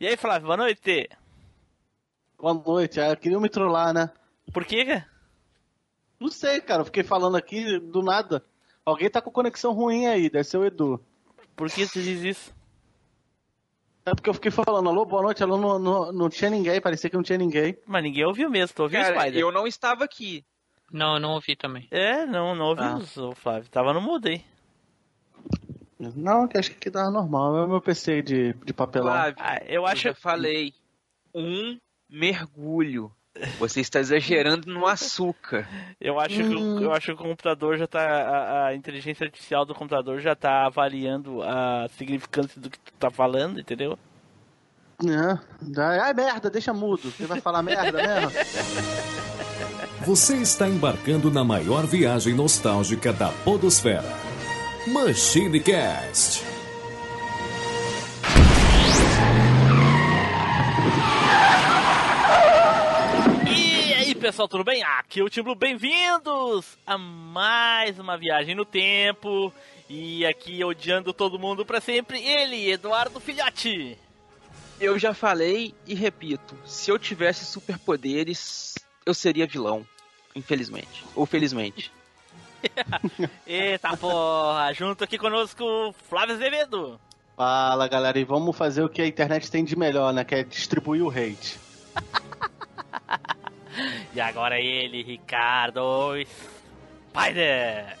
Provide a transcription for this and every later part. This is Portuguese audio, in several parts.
E aí, Flávio, boa noite. Boa noite. Ah, queria me trollar, né? Por quê, cara? Não sei, cara. Eu fiquei falando aqui do nada. Alguém tá com conexão ruim aí, deve ser o Edu. Por que você diz isso? É porque eu fiquei falando, alô, boa noite, alô, não, não, não tinha ninguém, parecia que não tinha ninguém. Mas ninguém ouviu mesmo, tu ouviu, Cara, Spider? eu não estava aqui. Não, eu não ouvi também. É, não, não ouvimos, ô Flávio. Tava no mudo aí. Não, que acho que aqui tava normal, é o meu PC de, de papelão. Flávio, Ah, eu eu acho. já falei. Um mergulho. Você está exagerando no açúcar. Eu acho, que, Hum. o- eu acho que o computador já tá. A, a inteligência artificial do computador já tá avaliando a significância do que tu tá falando, entendeu? É, ai, merda, deixa mudo. Você vai falar merda mesmo? Você está embarcando na maior viagem nostálgica da Podosfera. Machine Cast. E aí, pessoal, tudo bem? Aqui é o Tim Blue, bem-vindos a mais uma viagem no tempo. E aqui, odiando todo mundo pra sempre, ele, Eduardo Filhote. Eu já falei e repito: se eu tivesse superpoderes, eu seria vilão. Infelizmente. Ou felizmente. Eita porra, junto aqui conosco, Flávio Azevedo. Fala, galera, e vamos fazer o que a internet tem de melhor, né? Que é distribuir o hate. E agora ele, Ricardo Spider.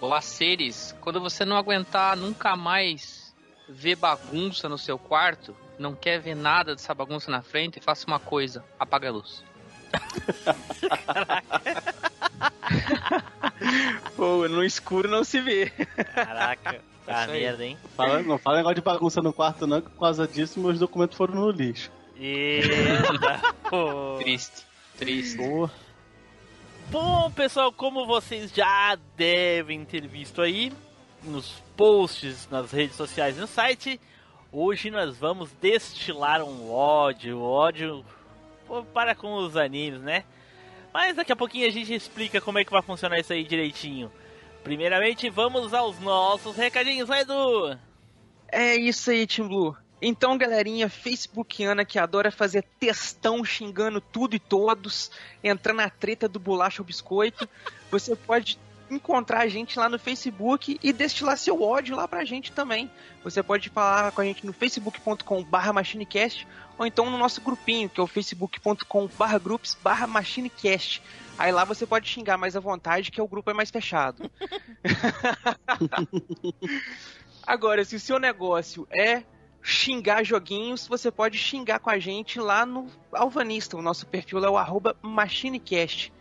Olá, seres. Quando você não aguentar nunca mais ver bagunça no seu quarto, não quer ver nada dessa bagunça na frente, faça uma coisa: apaga a luz. Pô, no escuro não se vê. Caraca, tá aí. merda, hein? Fala, não fala negócio de bagunça no quarto, não, que por causa disso meus documentos foram no lixo. Eita, pô. Triste, triste. Pô, Bom, pessoal, como vocês já devem ter visto aí nos posts, nas redes sociais e no site, hoje nós vamos destilar um ódio, ódio pô, para com os animes, né? Mas daqui a pouquinho a gente explica como é que vai funcionar isso aí direitinho. Primeiramente, vamos aos nossos recadinhos, vai Edu! É isso aí, Tim Blue. Então, galerinha facebookiana que adora fazer textão xingando tudo e todos, entrar na treta do bolacha ou biscoito, você pode encontrar a gente lá no Facebook e destilar seu ódio lá pra gente também. Você pode falar com a gente no facebook.com barra machinecast ou então no nosso grupinho, que é o facebook.com barra groups barra machinecast. Aí lá você pode xingar mais à vontade, que o grupo é mais fechado. Agora, se o seu negócio é xingar joguinhos, você pode xingar com a gente lá no Alvanista. O nosso perfil é o arroba MachineCast.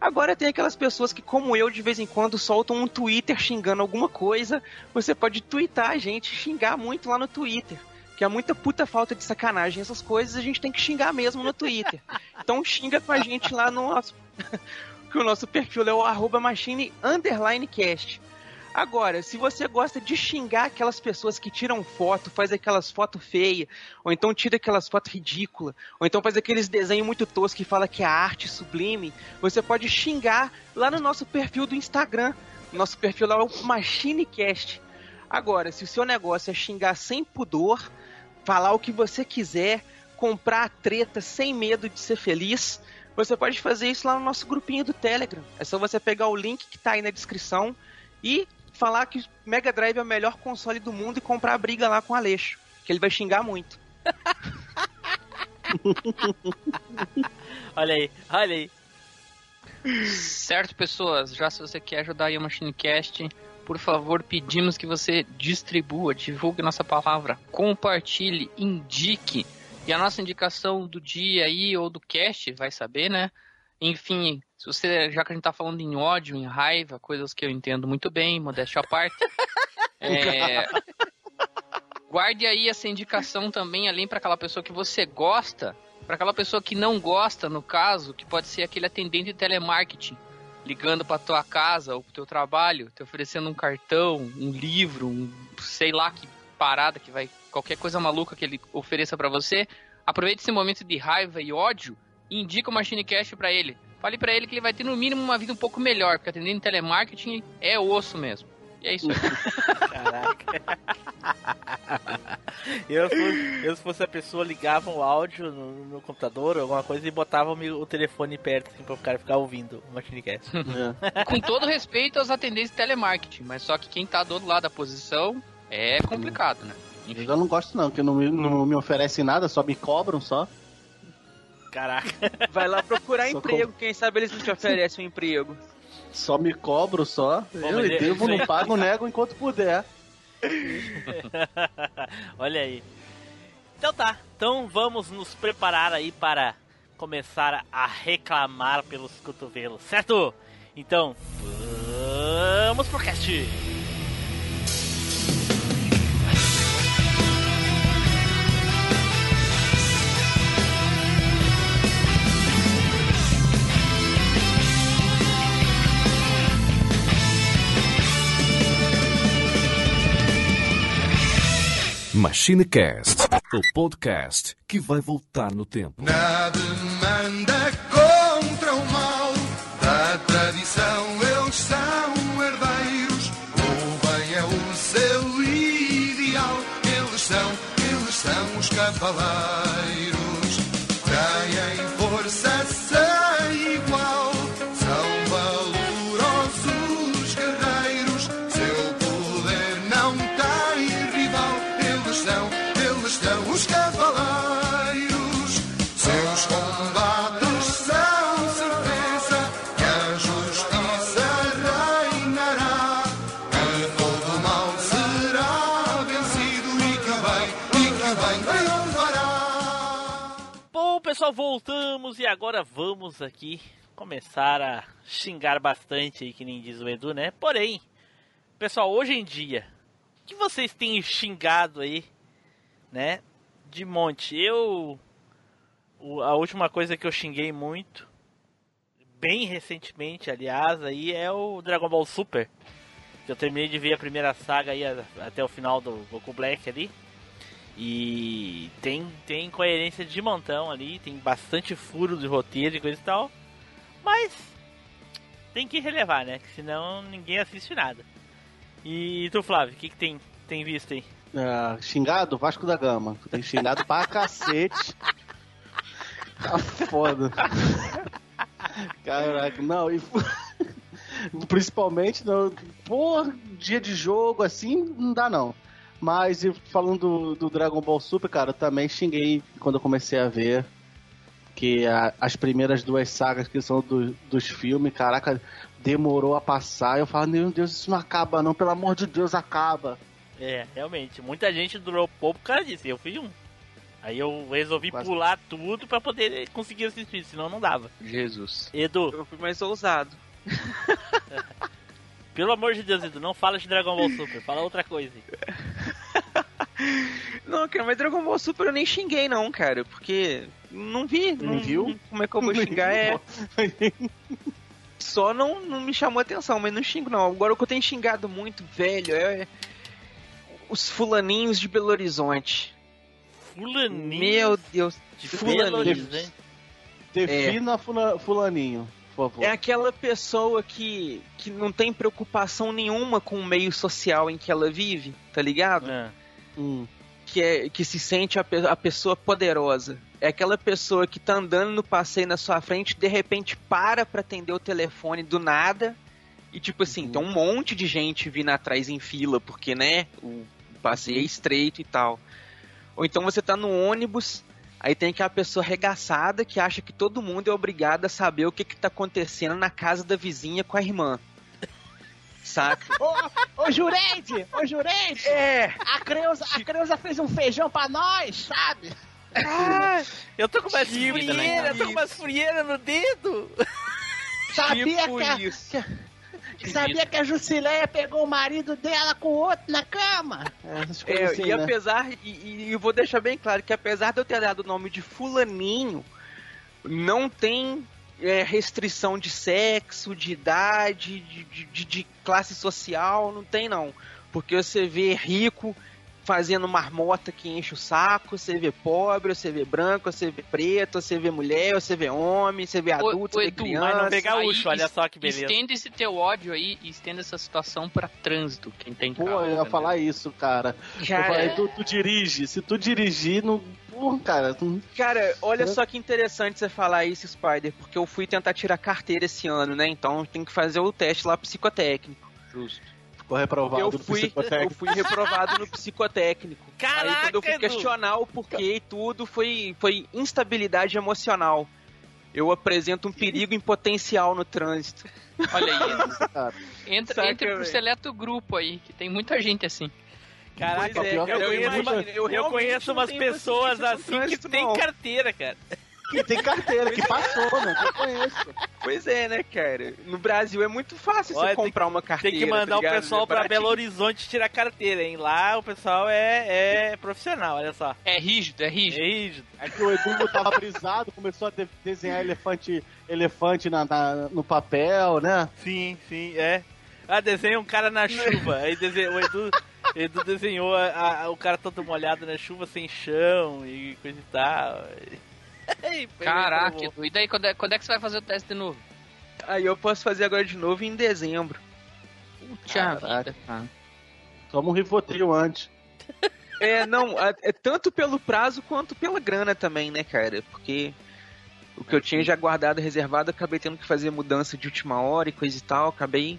Agora tem aquelas pessoas que, como eu, de vez em quando soltam um Twitter xingando alguma coisa. Você pode twittar a gente, xingar muito lá no Twitter. Que é muita puta falta de sacanagem. Essas coisas a gente tem que xingar mesmo no Twitter. Então xinga com a gente lá no nosso. que o nosso perfil é o arroba machine underline cast. Agora, se você gosta de xingar aquelas pessoas que tiram foto, faz aquelas fotos feias, ou então tira aquelas fotos ridículas, ou então faz aqueles desenhos muito toscos que fala que é arte sublime, você pode xingar lá no nosso perfil do Instagram. Nosso perfil lá é o MachineCast. Agora, se o seu negócio é xingar sem pudor, falar o que você quiser, comprar a treta sem medo de ser feliz, você pode fazer isso lá no nosso grupinho do Telegram. É só você pegar o link que tá aí na descrição e falar que Mega Drive é o melhor console do mundo e comprar a briga lá com o Aleixo, que ele vai xingar muito. Olha aí, olha aí. Certo, pessoas, já se você quer ajudar aí o MachineCast, por favor, pedimos que você distribua, divulgue nossa palavra, compartilhe, indique. E a nossa indicação do dia aí, ou do cast, vai saber, né? Enfim, se você, já que a gente tá falando em ódio, em raiva, coisas que eu entendo muito bem, modéstia à parte. é, guarde aí essa indicação também, além para aquela pessoa que você gosta, para aquela pessoa que não gosta, no caso, que pode ser aquele atendente de telemarketing, ligando para tua casa ou pro teu trabalho, te oferecendo um cartão, um livro, um sei lá que parada que vai qualquer coisa maluca que ele ofereça para você. Aproveite esse momento de raiva e ódio indica o Machine Cash para ele. Fale para ele que ele vai ter no mínimo uma vida um pouco melhor, porque atendendo telemarketing é osso mesmo. E é isso aí. Caraca. eu, se fosse, eu, se fosse a pessoa, ligava o áudio no, no computador ou alguma coisa e botava o, telefone perto, assim, pra o cara ficar ouvindo o Machinecast. É. Com todo respeito aos atendentes de telemarketing, mas só que quem tá do outro lado da posição é complicado, né? Eu já não gosto não, que não me, não me oferecem nada, só me cobram só. Caraca. Vai lá procurar Só emprego, quem sabe eles não te oferecem um emprego. Só me cobro só. Bom, eu mas é- devo, não pago, nego enquanto puder. Olha aí. Então tá, então vamos nos preparar aí para começar a reclamar pelos cotovelos, certo? Então, vamos pro cast! MachineCast, o podcast que vai voltar no tempo. Na demanda contra o mal da tradição, eles são herdeiros. O bem é o seu ideal. Eles são, eles são os cavaleiros. Eles são os cavaleiros. Seus combates são certeza que a justiça reinará. Que todo mal será vencido e que bem, e que bem triunfará. Bom, pessoal, voltamos e agora vamos aqui começar a xingar bastante aí, que nem diz o Edu, né? Porém, pessoal, hoje em dia, o que vocês têm xingado aí, né? De monte. Eu. A última coisa que eu xinguei muito, bem recentemente, aliás, aí é o Dragon Ball Super. Que eu terminei de ver a primeira saga aí até o final do Goku Black ali. E tem, tem coerência de montão ali, tem bastante furo de roteiro e coisa e tal. Mas tem que relevar, né? Que senão ninguém assiste nada. E tu, Flávio, o que, que tem, tem visto aí? Ah, xingado? Vasco da Gama. Tem xingado pra cacete. Tá foda. Caraca, não, e principalmente no por dia de jogo assim, não dá não. Mas falando do, do Dragon Ball Super, cara, eu também xinguei quando eu comecei a ver que a- as primeiras duas sagas que são do- dos filmes, caraca, demorou a passar. Eu falo, meu Deus, isso não acaba não, pelo amor de Deus, acaba. É, realmente, muita gente durou pouco por causa disso. Eu fiz um. Aí eu resolvi Mas- pular tudo pra poder conseguir assistir, senão não dava. Jesus. Edu, Eu fui mais ousado. pelo amor de Deus, Edu, não fala de Dragon Ball Super, fala outra coisa. aí. Não, cara, mas Dragon Ball Super eu nem xinguei não, cara, porque não vi. Não viu? Como é que eu vou xingar? É, só não, não me chamou atenção, mas não xingo não. Agora o que eu tenho xingado muito, velho, é os fulaninhos de Belo Horizonte. Fulaninho Meu Deus, de fulaninho. Belo. Defina fula- fulaninho, por favor. É aquela pessoa que, que não tem preocupação nenhuma com o meio social em que ela vive, tá ligado? Ah, Hum. que, é, que se sente a, a pessoa poderosa. É aquela pessoa que tá andando no passeio na sua frente, de repente para pra atender o telefone do nada. E tipo assim, Uhum. tem um monte de gente vindo atrás em fila, porque né, o passeio é estreito e tal. Ou então você tá no ônibus, aí tem aquela pessoa arregaçada que acha que todo mundo é obrigado a saber o que que tá acontecendo na casa da vizinha com a irmã. Saca? Ô, ô Jureide, ô Jureide, É! a Creuza, a Creuza fez um feijão pra nós, sabe? Ah, eu tô com uma Tímida, né, frieira, eu tô com uma frieira no dedo. Sabia tipo que a, isso. Sabia que a Jusileia pegou o marido dela com o outro na cama? Coisas É, assim, e né? apesar, e, e eu vou deixar bem claro que apesar de eu ter dado o nome de Fulaninho, não tem é, restrição de sexo, de idade, de, de- de- de classe social, não tem não. Porque você vê rico fazendo marmota que enche o saco, você vê pobre, você vê branco, você vê preto, você vê mulher, você vê homem, você vê adulto, ô, você vê Edu, criança. Mas não vê gaúcho, olha só que beleza. Estenda esse teu ódio aí e estenda essa situação pra trânsito. Quem tem Pô, carro, eu ia entendeu? falar isso, cara. Eu Cara, falei, tu, tu dirige. Se tu dirigir, não. Porra, cara. Tu... Cara, olha É. só que interessante você falar isso, Spider, porque eu fui tentar tirar carteira esse ano, né? Então tem que fazer o teste lá psicotécnico. Justo. Ficou reprovado Eu fui, eu fui reprovado no psicotécnico. Caraca, Aí quando eu fui questionar o porquê e tudo, foi, foi instabilidade emocional. Eu apresento um perigo em potencial no trânsito. Olha aí. Entra, Saca, entra pro seleto grupo aí, que tem muita gente assim. Caraca, é, eu, cara, eu conheço, uma- eu eu conheço não umas pessoas assim que trânsito, tem não. carteira, cara. Que tem carteira, que passou, né? Que eu conheço. Pois é, né, cara? No Brasil é muito fácil Olha, você comprar uma carteira. Tem que mandar tá o pessoal É pra baratinho. Belo Horizonte tirar carteira, hein? Lá o pessoal é, é profissional, olha só. É rígido, é É rígido. rígido. É que o Edu tava brisado, começou a de- desenhar elefante, elefante na, na- no papel, né? Sim, sim, é. Ah, desenha um cara na chuva. Aí desenha, o Edu, Edu desenhou a- a- o cara todo molhado na chuva, sem chão e coisa e tal. Caraca. E daí, quando é, quando é que você vai fazer o teste de novo? Aí eu posso fazer agora de novo em dezembro. Caraca. vida, cara. Toma um Rivotril antes. É, não, é, é tanto pelo prazo quanto pela grana também, né, cara? Porque o que eu tinha já guardado, reservado, acabei tendo que fazer mudança de última hora e coisa e tal, acabei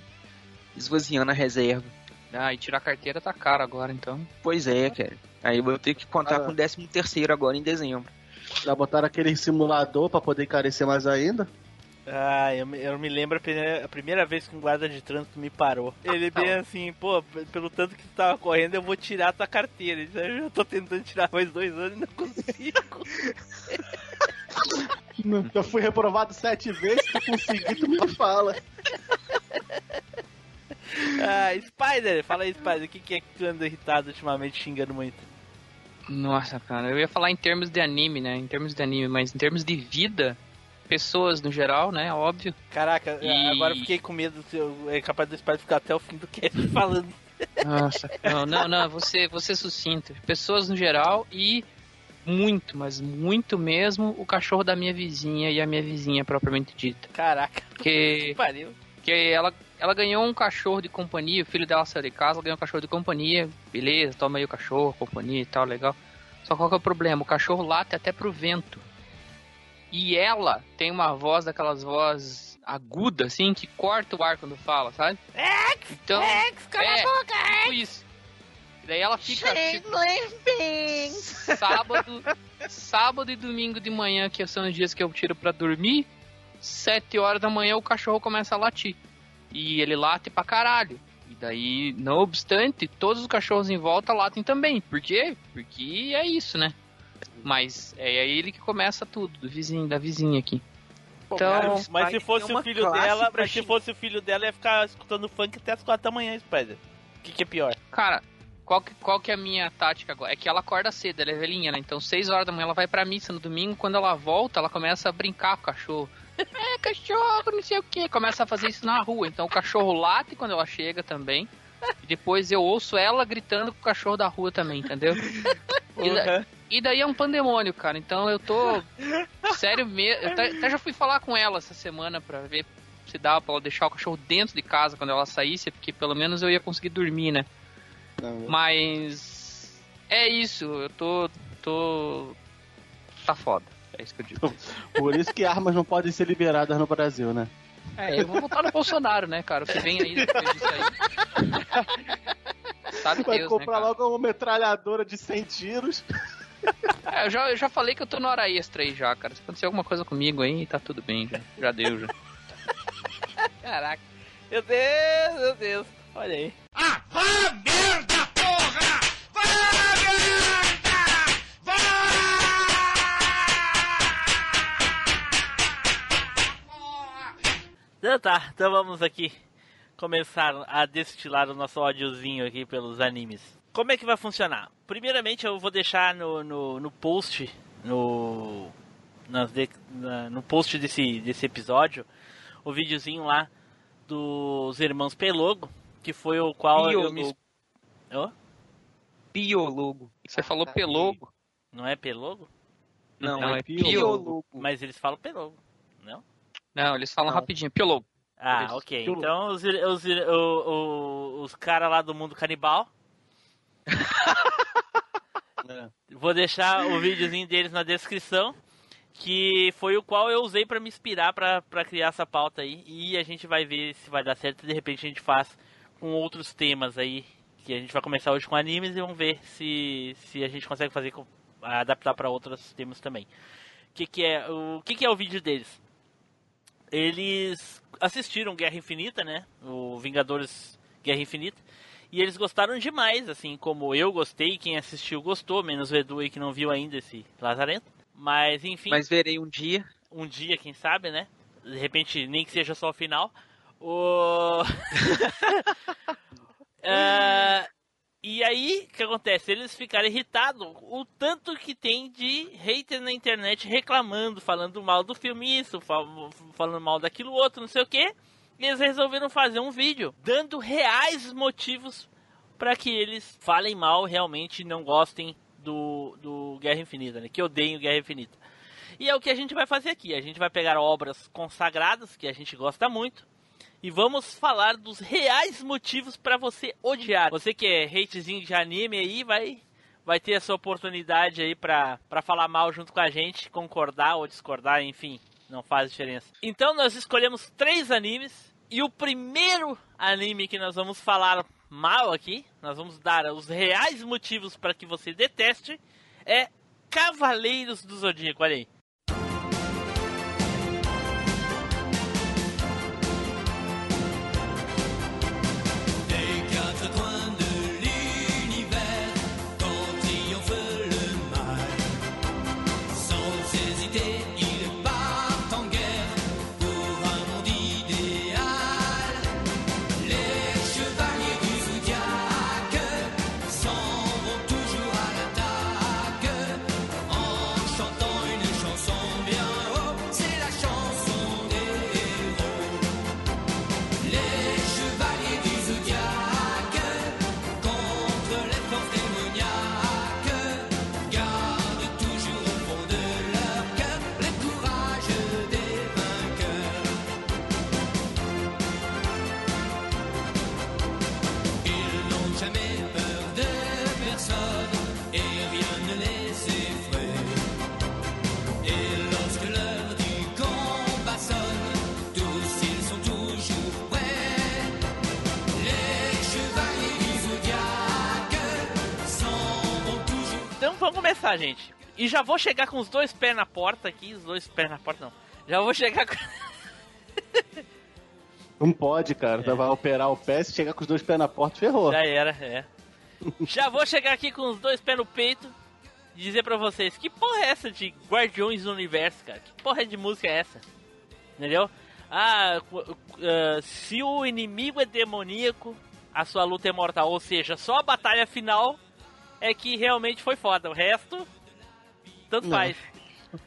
esvaziando a reserva. Ah, e tirar a carteira tá caro agora, então. Pois é, cara. Aí eu vou ter que contar Ah. com o 13 terceiro agora em dezembro. Já botaram aquele simulador pra poder encarecer mais ainda. Ah, eu me, eu me lembro a primeira, a primeira vez que um guarda de trânsito me parou. Ele bem assim, pô, pelo tanto que tu tava correndo, eu vou tirar tua carteira. Ele disse, Eu já tô tentando tirar mais dois anos e não consigo. Eu fui reprovado sete vezes, tu conseguir, tu me fala. ah, Spider, fala aí, Spider, o que, que é que tu anda irritado ultimamente, xingando muito? Nossa, cara, eu ia falar em termos de anime, né? Em termos de anime, mas em termos de vida, pessoas no geral, né? Óbvio. Caraca, E- agora eu fiquei com medo, eu- é capaz do Spider ficar até o fim do cast falando. Nossa, não, não, não, você, você sucinto. Pessoas no geral e muito, mas muito mesmo o cachorro da minha vizinha e a minha vizinha propriamente dita. Caraca, Porque, que pariu. porque ela, ela ganhou um cachorro de companhia, o filho dela saiu de casa, ela ganhou um cachorro de companhia, beleza, toma aí o cachorro, companhia e tal, legal. Só qual que é o problema? O cachorro late até pro vento. E ela tem uma voz daquelas vozes aguda, assim, que corta o ar quando fala, sabe? Então, é, tipo isso. E daí ela fica tipo, sábado, sábado e domingo de manhã, que são os dias que eu tiro pra dormir, sete horas da manhã o cachorro começa a latir. E ele late pra caralho. E daí, não obstante, todos os cachorros em volta latem também. Por quê? Porque é isso, né? Mas é ele que começa tudo, do vizinho, da vizinha aqui. Então, Cara, mas se fosse o filho dela, pra mas se fosse o filho dela, ia ficar escutando funk até as quatro da manhã, Spider. O que, que é pior? Cara, qual que, qual que é a minha tática agora? É que ela acorda cedo, ela é velhinha, né? Então, 6 horas da manhã ela vai pra missa no domingo. Quando ela volta, ela começa a brincar com o cachorro. É, cachorro, não sei o que. Começa a fazer isso na rua. Então, o cachorro late quando ela chega também. E depois eu ouço ela gritando com o cachorro da rua também, entendeu? E, da- e daí é um pandemônio, cara. Então, eu tô. Sério mesmo. Eu até, já fui falar com ela essa semana pra ver se dava pra ela deixar o cachorro dentro de casa quando ela saísse, porque pelo menos eu ia conseguir dormir, né? Mas é isso, eu tô. tô. tá foda. É isso que eu digo. Por isso que armas não podem ser liberadas no Brasil, né? É, eu vou votar no Bolsonaro, né, cara? O que vem aí depois disso aí. Sabe Vai Deus, né, comprar cara? logo uma metralhadora de 100 tiros. É, eu, já, eu já falei que eu tô na hora extra aí já, cara. Se acontecer alguma coisa comigo aí, tá tudo bem já. Já deu, já. Caraca. Meu Deus, meu Deus. Olha aí. Então tá, então vamos aqui começar a destilar o nosso ódiozinho aqui pelos animes. Como é que vai funcionar? Primeiramente eu vou deixar no, no, no post, no, nas de- na- no post desse, desse episódio, o videozinho lá dos irmãos Pelogo, que foi o qual E eu, me- Hã? Piologo. Você falou pelogo. Não é pelogo? Não, Não, é é piologo. Mas eles falam pelogo, não? Não, eles falam Não. rapidinho, piologo. Ah, Isso. ok. Pilogo. Então os, os, o- o- os caras lá do mundo canibal. Vou deixar o videozinho deles na descrição. Que foi o qual eu usei pra me inspirar pra pra criar essa pauta aí. E a gente vai ver se vai dar certo. De repente a gente faz com outros temas aí. Que a gente vai começar hoje com animes e vamos ver se, se a gente consegue fazer com- adaptar pra outros temas também. O que, que é o que, que é o vídeo deles? Eles assistiram Guerra Infinita, né? O Vingadores Guerra Infinita. E eles gostaram demais, assim como eu gostei, quem assistiu gostou, menos o Edu aí que não viu ainda esse Lazarento. Mas enfim, Mas verei um dia. um dia, quem sabe, né? De repente, nem que seja só o final. O... É, E aí, o que acontece? Eles ficaram irritados o tanto que tem de hater na internet reclamando, falando mal do filme isso, fal- falando mal daquilo outro, não sei o que. E eles resolveram fazer um vídeo dando reais motivos para que eles falem mal realmente não gostem do, do Guerra Infinita, né? Que odeiem Guerra Infinita. E é o que a gente vai fazer aqui. A gente vai pegar obras consagradas que a gente gosta muito e vamos falar dos reais motivos para você odiar. Você que é hatezinho de anime aí, vai vai ter essa oportunidade aí pra falar mal junto com a gente, concordar ou discordar, enfim, não faz diferença. Então nós escolhemos três animes e o primeiro anime que nós vamos falar mal aqui, nós vamos dar os reais motivos para que você deteste, é Cavaleiros do Zodíaco, olha aí. Começar, gente. E já vou chegar com os dois pés na porta aqui, os dois pés na porta não. Já vou chegar com... Não pode, cara. É. Vai operar o pé, se chegar com os dois pés na porta, ferrou. Já era, é. Já vou chegar aqui com os dois pés no peito e dizer pra vocês, que porra é essa de Guardiões do Universo, cara? Que porra de música é essa? Entendeu? Ah, ah, se o inimigo é demoníaco, a sua luta é mortal. Ou seja, só a batalha final é que realmente foi foda. O resto, tanto Não. faz.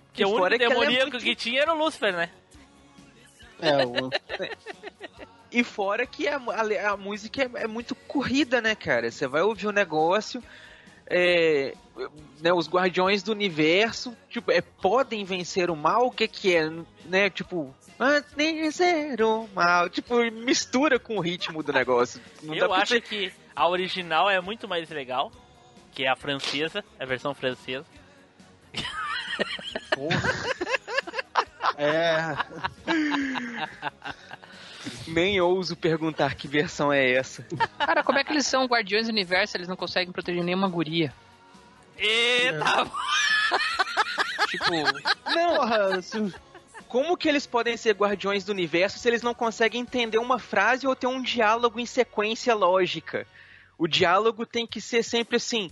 Porque o único fora que é demoníaco muito- que tinha era o Lucifer, né? É, o... E fora que a, a- a música é, é muito corrida, né, cara? Você vai ouvir o negócio. é, né, os guardiões do universo tipo, é, podem vencer o mal, o que que é, né? Tipo, antes de vencer o mal. Tipo, mistura com o ritmo do negócio. Não dá Eu acho você- que a original é muito mais legal, que é a francesa, a versão francesa. é. Nem ouso perguntar que versão é essa. Cara, como é que eles são guardiões do universo? Eles não conseguem proteger nenhuma guria. Eita! Tipo, Não, Porra, se- como que eles podem ser guardiões do universo se eles não conseguem entender uma frase ou ter um diálogo em sequência lógica? O diálogo tem que ser sempre assim.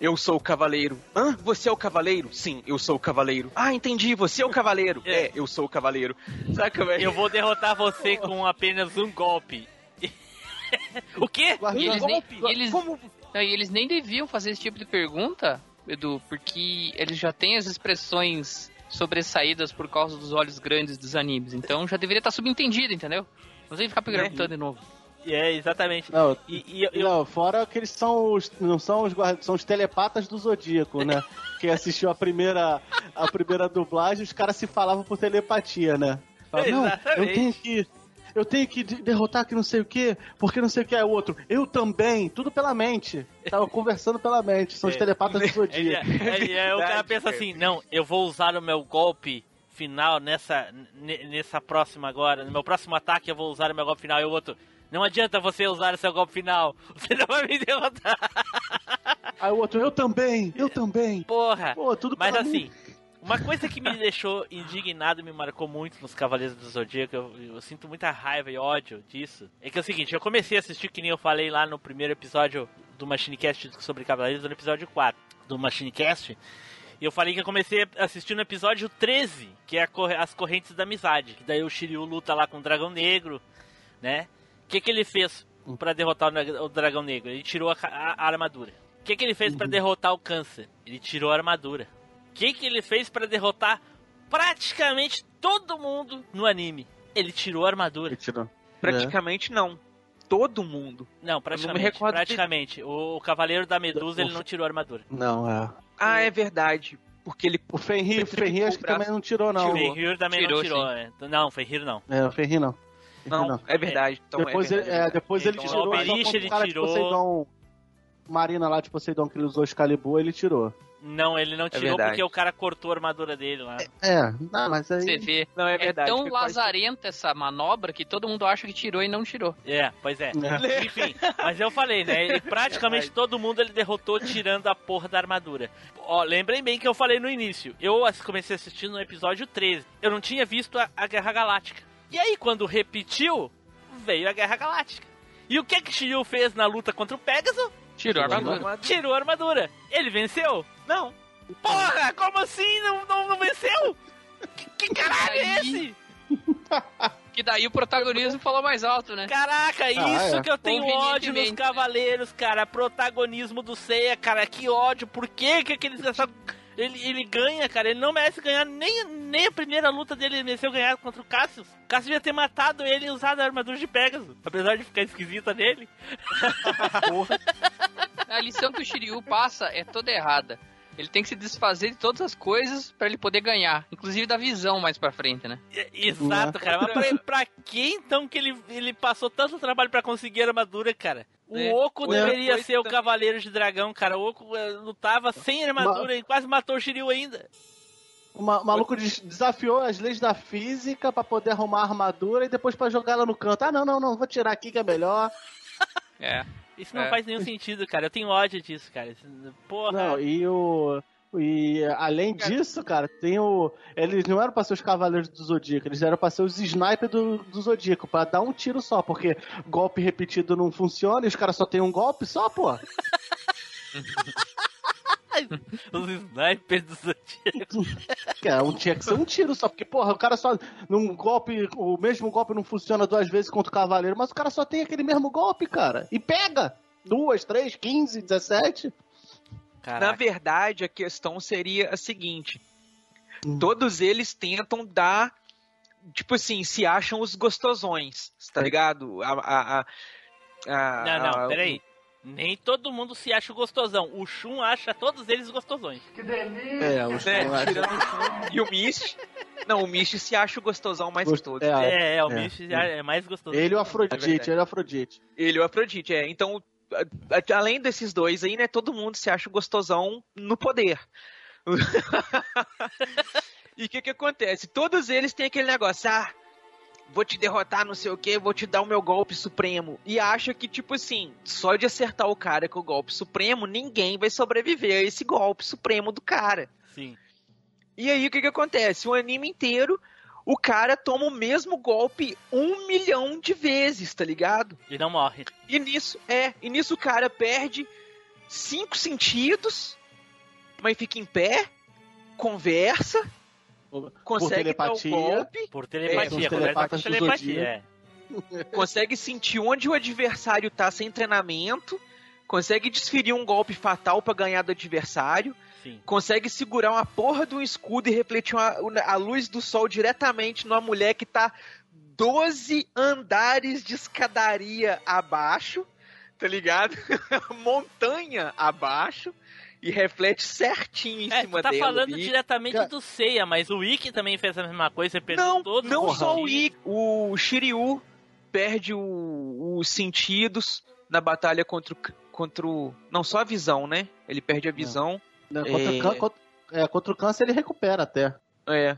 Eu sou o cavaleiro. Hã? Você é o cavaleiro? Sim, eu sou o cavaleiro. Ah, entendi, você é o cavaleiro. É. É, eu sou o cavaleiro. Saca, velho? Eu vou derrotar você com apenas um golpe. o quê? e eles, nem, golpe, eles, como- não, eles nem deviam fazer esse tipo de pergunta, Edu, porque eles já têm as expressões sobressaídas por causa dos olhos grandes dos animes. Então já deveria estar subentendido, entendeu? Não sei ficar perguntando de novo. É, exatamente. Não, E, e eu, eu- não, fora que eles são os, não são os guarda- são os telepatas do Zodíaco, né? Quem assistiu a primeira a primeira dublagem, os caras se falavam por telepatia, né? Falavam, não, eu tenho que eu tenho que de- derrotar que não sei o que, porque não sei o que é o outro. Eu também, tudo pela mente. Tava conversando pela mente. São os É. telepatas do Aí, Zodíaco. aí- aí o cara pensa assim, não, eu vou usar o meu golpe final nessa, ne- nessa próxima agora, no meu próximo ataque eu vou usar o meu golpe final e o outro, não adianta você usar o seu golpe final, você não vai me derrotar, Aí o outro, eu também, eu também. porra. Pô, tudo Mas assim, mim. uma coisa que me deixou indignado e me marcou muito nos Cavaleiros do Zodíaco, eu, eu sinto muita raiva e ódio disso, é que é o seguinte, eu comecei a assistir, que nem eu falei lá no primeiro episódio do Machinecast sobre Cavaleiros, no episódio 4 do Machinecast, e eu falei que eu comecei a assistir no episódio 13, que é as correntes da amizade, que daí o Shiryu luta lá com o Dragão Negro, né? O que que ele fez pra derrotar o, o Dragão Negro? Ele tirou a, a- a armadura. O que que ele fez pra derrotar o Câncer? Ele tirou a armadura. O que, que ele fez pra derrotar praticamente todo mundo no anime? Ele tirou a armadura. Ele tirou. Praticamente não. Todo mundo. Não, praticamente. de- praticamente. O, o Cavaleiro da Medusa ele não tirou a armadura. Não, é. Ah, é verdade. Porque ele. O Fenrir, o Fenrir acho que o também não tirou, não. Fenrir também Tirou, não tirou. é. Não, Fenrir não. É, o Fenrir não. Fenrir Não, é verdade. Então depois é ele, verdade. é, depois ele Então, tirou. o só Alberiche contra o ele cara de tirou. Poseidon, Marina lá de Poseidon que ele usou Excalibur, ele tirou. Não, ele não tirou verdade. porque o cara cortou a armadura dele lá. É, não, mas aí. Você vê. Não, é É verdade. tão foi quase- lazarenta essa manobra que todo mundo acha que tirou e não tirou. É, pois é. É. Enfim, mas eu falei, né? Ele, praticamente todo mundo ele derrotou tirando a porra da armadura. Ó, lembrem bem que eu falei no início. Eu comecei a assistir no episódio 13. Eu não tinha visto a, a Guerra Galáctica. E aí, quando repetiu, veio a Guerra Galáctica. E o que que Shiryu fez na luta contra o Pegasus? Tirou a Tirou a armadura. Tirou a armadura. Ele venceu? Não. Porra, como assim? Não, não, não venceu? Que, que caralho é esse? Que daí o protagonismo falou mais alto, né? Caraca, isso é. que eu tenho ódio nos? Cavaleiros, cara. Protagonismo do Seiya, cara. Que ódio. Por que que aqueles... essa- Ele, ele ganha, cara. Ele não merece ganhar. Nem, nem a primeira luta dele ele mereceu ganhar contra o Cassius. O Cassius devia ter matado ele e usado a armadura de Pegasus. Apesar de ficar esquisita nele. A lição que o Shiryu passa é toda errada. Ele tem que se desfazer de todas as coisas pra ele poder ganhar, inclusive da visão mais pra frente, né? Exato, cara. Mas pra, pra que então que ele, ele passou tanto trabalho pra conseguir a armadura, cara? O É. Oco deveria ser o também- Cavaleiro de Dragão, cara. O Oco eh, lutava sem armadura e quase matou o Shiryu ainda. O ma- maluco des- desafiou as leis da física pra poder arrumar a armadura e depois pra jogar ela no canto. Ah, não, não, não, vou tirar aqui que é melhor. É. Isso não É. faz nenhum sentido, cara. Eu tenho ódio disso, cara. Porra. Não, e o. E além disso, cara, tem o. Eles não eram pra ser os Cavaleiros do Zodíaco, eles eram pra ser os Sniper do, do Zodíaco, pra dar um tiro só, porque golpe repetido não funciona e os caras só tem um golpe só, pô. Os snipers do Zodíaco. É, um, tinha que ser um tiro só, porque, porra, o cara só. Num golpe. O mesmo golpe não funciona duas vezes contra o Cavaleiro, mas o cara só tem aquele mesmo golpe, cara. E pega! Duas, três, quinze, dezessete. Na Caraca. verdade, a questão seria a seguinte: todos eles tentam dar. Tipo assim, se acham os gostosões, tá ligado? A, a, a, a- Não, não, a- peraí. Nem todo mundo se acha o gostosão. O Shun acha todos eles gostosões. É, os eu acho- tirando o Shun e o Mist. Não, o Mist se acha o gostosão mais de Gost- todos. é, É, é, o é. Mish é mais gostoso. Ele e o É Afrodite, verdade. ele e o Afrodite. Ele e o Afrodite, é. Então, a- a- além desses dois aí, né, todo mundo se acha o gostosão no poder. e o que que acontece? Todos eles têm aquele negócio, ah, vou te derrotar, não sei o que, vou te dar o meu golpe supremo. E acha que, tipo assim, só de acertar o cara com o golpe supremo, ninguém vai sobreviver a esse golpe supremo do cara. Sim. E aí o que que acontece? O anime inteiro, o cara toma o mesmo golpe um milhão de vezes, tá ligado? E não morre. E nisso, é, e nisso o cara perde cinco sentidos, mas fica em pé, conversa, consegue dar o telepatia. golpe, Por É, telepatia. telepatas com do telepatia. é. consegue sentir onde o adversário tá sem treinamento, consegue desferir um golpe fatal pra ganhar do adversário, Sim. consegue segurar uma porra de um escudo e refletir uma- a luz do sol diretamente numa mulher que tá 12 andares de escadaria abaixo, tá ligado? Montanha abaixo e reflete certinho em É, cima tá dela. falando ali. diretamente Cara- do Seiya, mas o Wiki também fez a mesma coisa, perdeu Não, não os só o. Ikki, o Shiryu perde o- os sentidos na batalha contra o, contra o. Não, só a visão, né? Ele perde a visão. Né, Contra, É. contra- é, contra o câncer ele recupera até. É.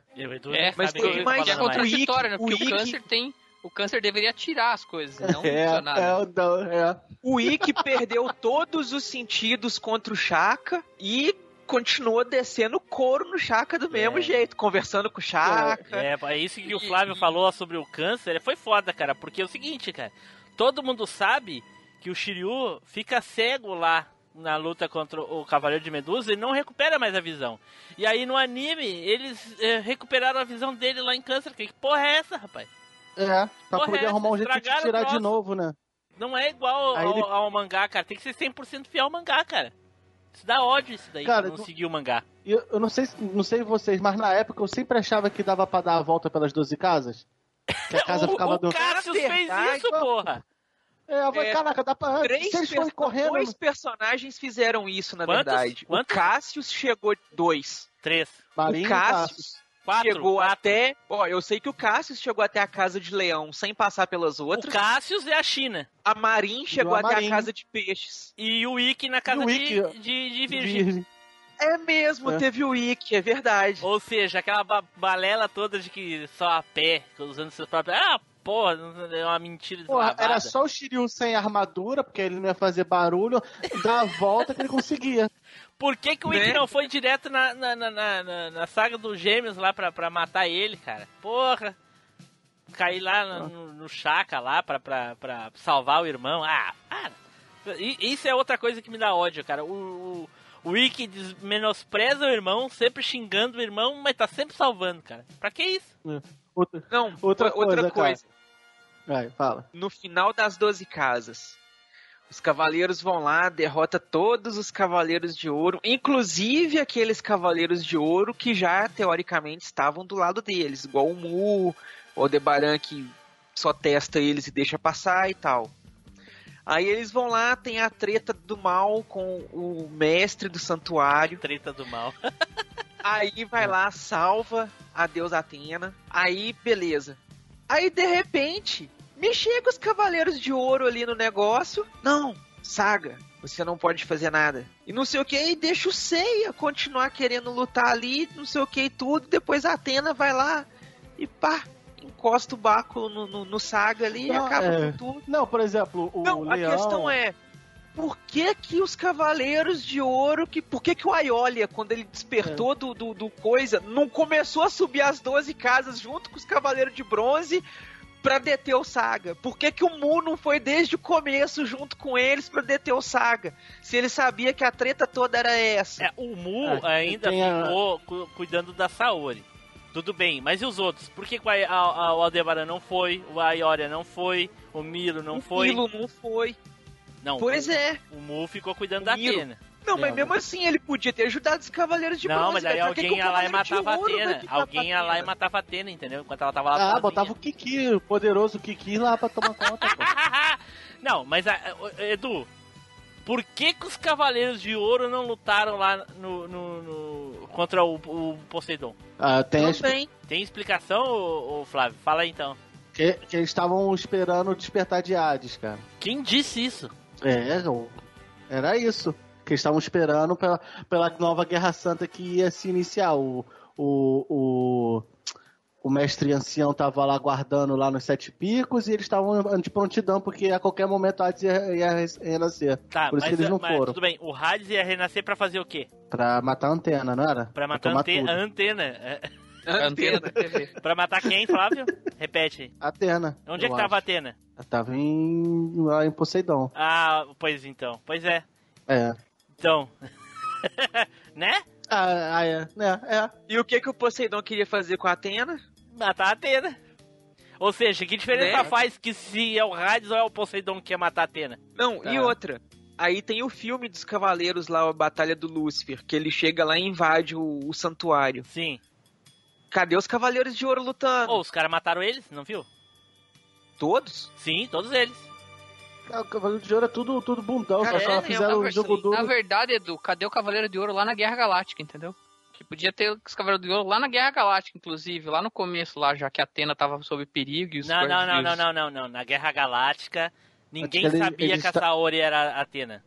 É, mas é falando contra mais. o né? Ikki- Porque o o Ikki- câncer tem. O câncer deveria tirar as coisas, não É, funcionar. é, não, é. O Ikki perdeu todos os sentidos contra o Shaka e continuou descendo couro no Shaka do mesmo É. jeito, conversando com o Shaka. É, é isso que o Flávio falou sobre o câncer. Foi foda, cara. Porque é o seguinte, cara. Todo mundo sabe que o Shiryu fica cego lá na luta contra o Cavaleiro de Medusa e não recupera mais a visão. E aí no anime, eles é, recuperaram a visão dele lá em câncer. Que porra é essa, rapaz? É, pra poder é arrumar um jeito de tirar de novo, né? Não é igual ao, ele- ao mangá, cara. Tem que ser 100% fiel ao mangá, cara. Isso dá ódio, isso daí, Cara, não não- seguir o mangá. Eu, eu não sei, se- não sei vocês, mas na época eu sempre achava que dava pra dar a volta pelas 12 casas. Que a casa o, ficava o do. Cassius fez verdade, isso, porra. É, eu falei, É, caraca, dá pra. Três forem perso- correndo. Dois personagens fizeram isso, na Quantos? verdade. Quantos? O Cassius chegou dois. Três. Marinho, o Cassius Quatro. chegou quatro. até. Ó, eu sei que o Cassius chegou até a casa de leão sem passar pelas O outras. Cassius é a China. A Marin chegou a até Marin. a casa de peixes. E o Ikki na casa o de, de, de virgem. É mesmo, É. teve o Ikki, é verdade. Ou seja, aquela ba- balela toda de que só a pé, usando seus próprios. Ah, porra, é uma mentira Porra, era só o Shiryu sem armadura, porque ele não ia fazer barulho, dar a volta que ele conseguia. Por que, que o Ikki Né? não foi direto na, na, na, na, na- na saga dos gêmeos lá pra, pra matar ele, cara? Porra! Cair lá no, no, no Chaka lá pra, pra, pra salvar o irmão. Ah, para! I- Isso é outra coisa que me dá ódio, cara. O, o, o des- menospreza o irmão, sempre xingando o irmão, mas tá sempre salvando, cara. Pra que isso? Outra, Não, Outra outra, outra coisa, cara. coisa. vai, fala. No final das 12 casas, os cavaleiros vão lá, derrota todos os cavaleiros de ouro, inclusive aqueles cavaleiros de ouro que já teoricamente estavam do lado deles, igual o Mu, o Aldebaran que só testa eles e deixa passar e tal. Aí eles vão lá, tem a treta do mal com o mestre do santuário. Treta do mal. Aí vai lá, salva a deusa Atena. Aí, beleza. Aí, de repente, me chega os cavaleiros de ouro ali no negócio. Não, Saga, você não pode fazer nada. E não sei o que, e deixa o Seiya continuar querendo lutar ali, não sei o que e tudo. Depois a Atena vai lá e pá, encosta o báculo no, no- no Saga ali Não, e acaba é. com tudo. Não, por exemplo, o Não, Leão... a questão é. Por que que os Cavaleiros de Ouro, que, por que que o Aiolia, quando ele despertou É. do, do, do coisa, não começou a subir as 12 casas junto com os Cavaleiros de Bronze pra deter o Saga? Por que que o Mu não foi desde o começo junto com eles pra deter o Saga? Se ele sabia que a treta toda era essa. É, o Mu É, ainda a- ficou cu- cuidando da Saori. Tudo bem, mas e os outros? Por que, que o a- a- o Aldebaran não foi? O Aioria não foi? O Milo não o foi? Milo não foi. Não, Pois o, é. o Mu ficou cuidando O da Milo. Atena. Não, mas Não, mesmo assim ele podia ter ajudado os Cavaleiros de não, Bronze. mas aí velho. Pra que que alguém ia lá e matava a Atena. Alguém ia lá e matava a Atena, entendeu? Enquanto ela tava lá Ah, sozinha. botava o Kiki, o poderoso Kiki lá pra tomar conta, pô. não, mas a- a- Edu, por que, que os Cavaleiros de Ouro não lutaram lá no, no- no- contra o, o Poseidon? Ah, tem Também. Tem explicação, ô, ô Flávio? Fala aí então. que, que eles estavam esperando o despertar de Hades, cara. Quem disse isso? É, era isso. Que eles estavam esperando pela, pela nova Guerra Santa que ia se iniciar. O, o, o, o mestre ancião tava lá guardando lá nos sete picos e eles estavam de prontidão, porque a qualquer momento Hades ia, ia renascer. Tá, Por isso mas, que eles não mas foram. tudo bem. O Hades ia renascer pra fazer o quê? Pra matar a antena, não era? Pra matar a antena. É, A antena da TV. Pra matar quem, Flávio? Repete. Atena. Onde é que tava a acho. Atena? Ela tava em, lá em Poseidon. Ah, pois então. Pois é. É. Então. né? Ah, ah, é. É, é. E o que que o Poseidon queria fazer com a Atena? Matar a Atena. Ou seja, que diferença Né? faz que se é o Hades ou é o Poseidon que quer matar a Atena? Não, e Tá. outra. Aí tem o filme dos Cavaleiros lá, a Batalha do Lúcifer, que ele chega lá e invade o, o santuário. Sim. Cadê os Cavaleiros de Ouro lutando? Ou os caras mataram eles, não viu? Todos? Sim, todos eles. Ah, O Cavaleiro de Ouro é tudo, tudo bundão, Cara, só é, só fizeram na o jogo. Na verdade, Edu, cadê o Cavaleiro de Ouro lá na Guerra Galáctica, entendeu? Que podia ter os Cavaleiros de Ouro lá na Guerra Galáctica, inclusive, lá no começo, lá, já que a Atena tava sob perigo e os Não, não, não, não, não, não, não. Na Guerra Galáctica, ninguém ele- sabia eles que a ta- Saori era Atena.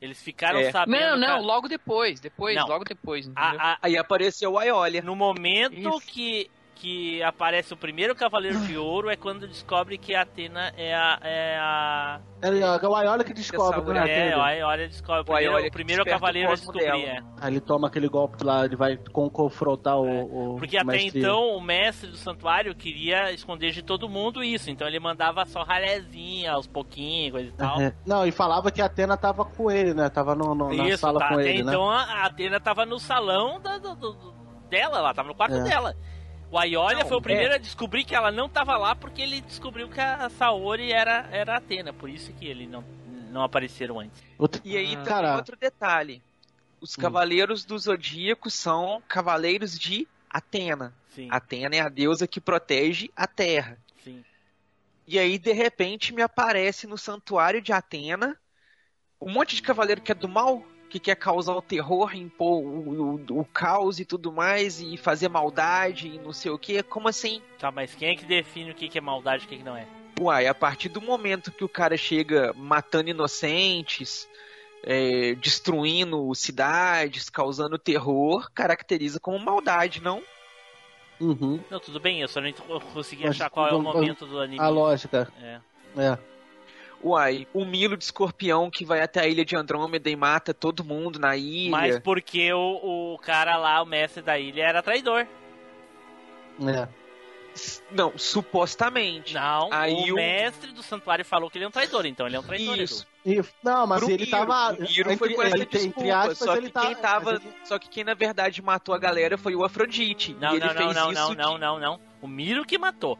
Eles ficaram É. sabendo. Não, não, que logo depois, depois, Não. logo depois, a- a- a- Aí apareceu o Aiolia. no momento Isso. que, que aparece o primeiro Cavaleiro de Ouro é quando descobre que a Atena é a. É a É o Aiolia que descobre. Né, é, olha, olha, descobre. O O primeiro, o que primeiro o Cavaleiro a descobrir, é. Aí ele toma aquele golpe lá, ele vai confrontar o, o Porque até mestre. então o mestre do santuário queria esconder de todo mundo isso. Então ele mandava só ralhezinha aos pouquinhos, coisa e tal. É. Não, e falava que a Atena tava com ele, né? Tava no, no- na Isso, sala tá. com Até ele, né? então a a Atena tava no salão da- do- do- do- dela lá, tava no quarto É. dela. O Aiolia Não, foi o é. primeiro a descobrir que ela não tava lá porque ele descobriu que a Saori era, era a Atena. Por isso que ele não, não apareceram antes. Outro- E aí Ah. Cara. outro detalhe. Os Hum. Cavaleiros do Zodíaco são cavaleiros de Atena. Sim, Atena é a deusa que protege a Terra. sim. E aí, de repente, me aparece no santuário de Atena um monte de cavaleiro que é do mal, que quer causar o terror, impor o, o- o caos e tudo mais, e fazer maldade e não sei o que. Como assim? Tá, mas quem é que define o que é maldade e o que que não é? Uai, a partir do momento que o cara chega matando inocentes, é, destruindo cidades, causando terror, caracteriza como maldade, não? Uhum. Não, tudo bem, eu só não consegui achar qual é o momento do anime. A lógica. É. É. Uai, o Milo de escorpião que vai até a ilha de Andrômeda e mata todo mundo na ilha. Mas porque o, o cara lá, o mestre da ilha, era traidor. É. Não, supostamente. Não, Aí o o- mestre do santuário falou que ele é um traidor, então ele é um traidor. Isso. E, não, mas Pro ele Miro. tava. O Miro foi com essa ele desculpa, só que tá. quem tava, ele- só que quem na verdade matou a galera foi o Afrodite. Não, e ele não, não, fez não, isso não, de- não, não, não. O Miro que matou.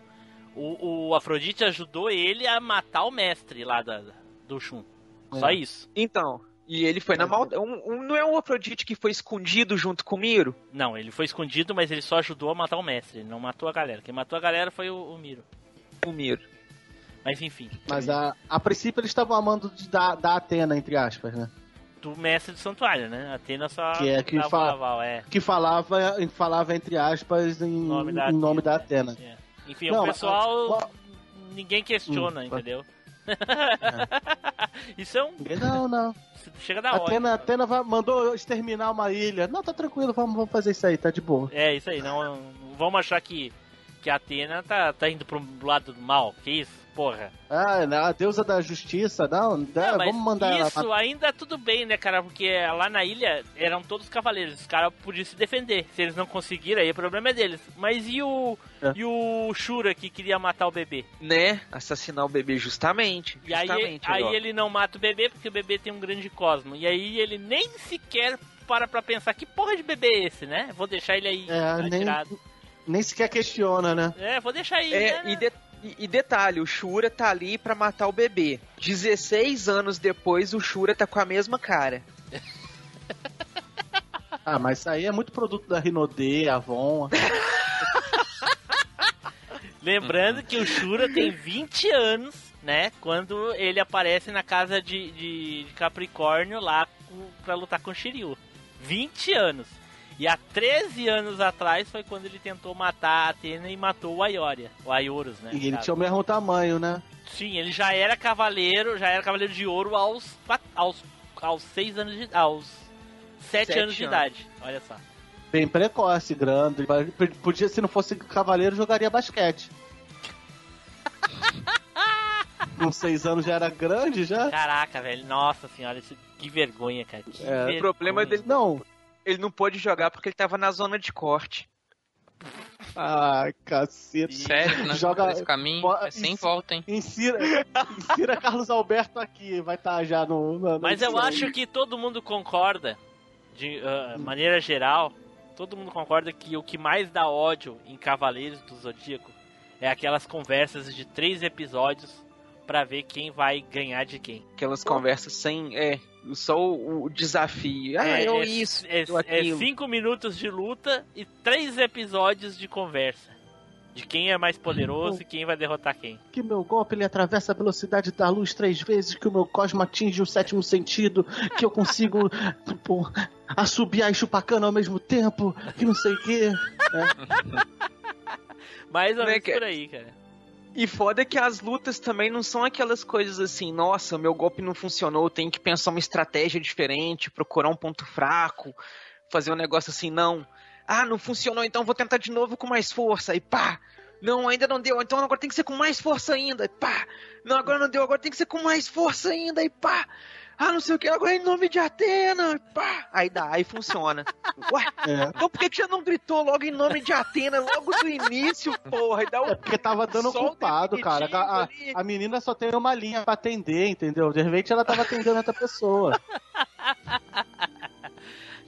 O, o Afrodite ajudou ele a matar o mestre lá da, do Shun. Só É. isso. Então, e ele foi na maldade. Um, um- não é o Afrodite que foi escondido junto com o Miro? Não, ele foi escondido, mas ele só ajudou a matar o mestre. Ele não matou a galera. Quem matou a galera foi o, o Miro. O Miro. Mas enfim, Mas a, a princípio eles estavam amando de, da, da Atena, entre aspas, né? do mestre do santuário, né? Atena só Que é que fala- aval, é. Que falava, falava entre aspas, em Em nome da em nome da Atena. Atena. É. Enfim, Não, o pessoal. mas- Ninguém questiona, Hum, entendeu? Isso é um. Não, não. Chega da hora. Atena, Atena vai- mandou exterminar uma ilha. Não, tá tranquilo, vamos, vamos fazer isso aí, tá de boa. É, isso aí, não, não vamos achar que, que a Atena tá, tá indo pro lado do mal. Que isso? Porra. Ah, não, a deusa da justiça, não, Não, é, mas vamos mandar ela. isso ainda tudo bem, né, cara? Porque lá na ilha eram todos cavaleiros. Os caras podiam se defender. Se eles não conseguiram, aí o problema é deles. Mas e o. É. E o Shura que queria matar o bebê? Né? Assassinar o bebê justamente. E aí, justamente, aí ó. ele não mata o bebê porque o bebê tem um grande cosmo. E aí ele nem sequer para pra pensar que porra de bebê é esse, né? Vou deixar ele aí É, nem, atirado. nem sequer questiona, né? É, vou deixar aí. É, né? e, de- e- e detalhe, o Shura tá ali pra matar o bebê. 16 anos depois, o Shura tá com a mesma cara. Ah, mas isso aí é muito produto da Rinode, Avon. Lembrando que o Shura tem 20 anos, né? Quando ele aparece na casa de, de- de Capricórnio lá com- pra lutar com o Shiryu. 20 anos. E há 13 anos atrás foi quando ele tentou matar a Atena e matou o Aioria. O Aiorus, né? E ele cara? tinha o mesmo tamanho, né? Sim, ele já era cavaleiro, já era cavaleiro de ouro aos aos aos 6 anos de aos 7 Sete anos de anos. idade. Olha só. Bem precoce, grande. Podia, se não fosse cavaleiro, jogaria basquete. Com seis anos já era grande, já? Caraca, velho. Nossa senhora, isso, que vergonha, cara. Que É, o vergonha. O problema dele, Não. Ele não pôde jogar porque ele tava na zona de corte. Ai, cacete. Sério, nós Joga- esse caminho é sem volta, hein? Insira, insira Carlos Alberto aqui, vai estar já no. na Mas eu edição. acho que todo mundo concorda, de ah, maneira geral, todo mundo concorda que o que mais dá ódio em Cavaleiros do Zodíaco é aquelas conversas de três episódios pra ver quem vai ganhar de quem. Aquelas conversas sem. É, só o, o desafio. Ah, é, eu é- isso, é, eu é cinco minutos de luta e três episódios de conversa. De quem é mais poderoso e quem vai derrotar quem. Que meu golpe ele atravessa a velocidade da luz três vezes, que o meu cosmo atinge o sétimo sentido, que eu consigo pô, assobiar e chupar cana ao mesmo tempo, que não sei o quê. Mais ou Né, menos que- por aí, cara. E foda é que as lutas também não são aquelas coisas assim, nossa, meu golpe não funcionou, tem que pensar uma estratégia diferente, procurar um ponto fraco, fazer um negócio assim, não. Ah, não funcionou, então vou tentar de novo com mais força, e pá! Não, ainda não deu, então agora tem que ser com mais força ainda, e pá! Não, agora não deu, agora tem que ser com mais força ainda, e pá! Ah, não sei o que, agora em nome de Atena, e pá! Aí dá, aí funciona. Ué, É. então por que, que você não gritou logo em nome de Atena, logo do início, porra? E dá o É porque tava dando Sol culpado, cara. A, a- a menina só tem uma linha pra atender, entendeu? De repente ela tava atendendo outra pessoa.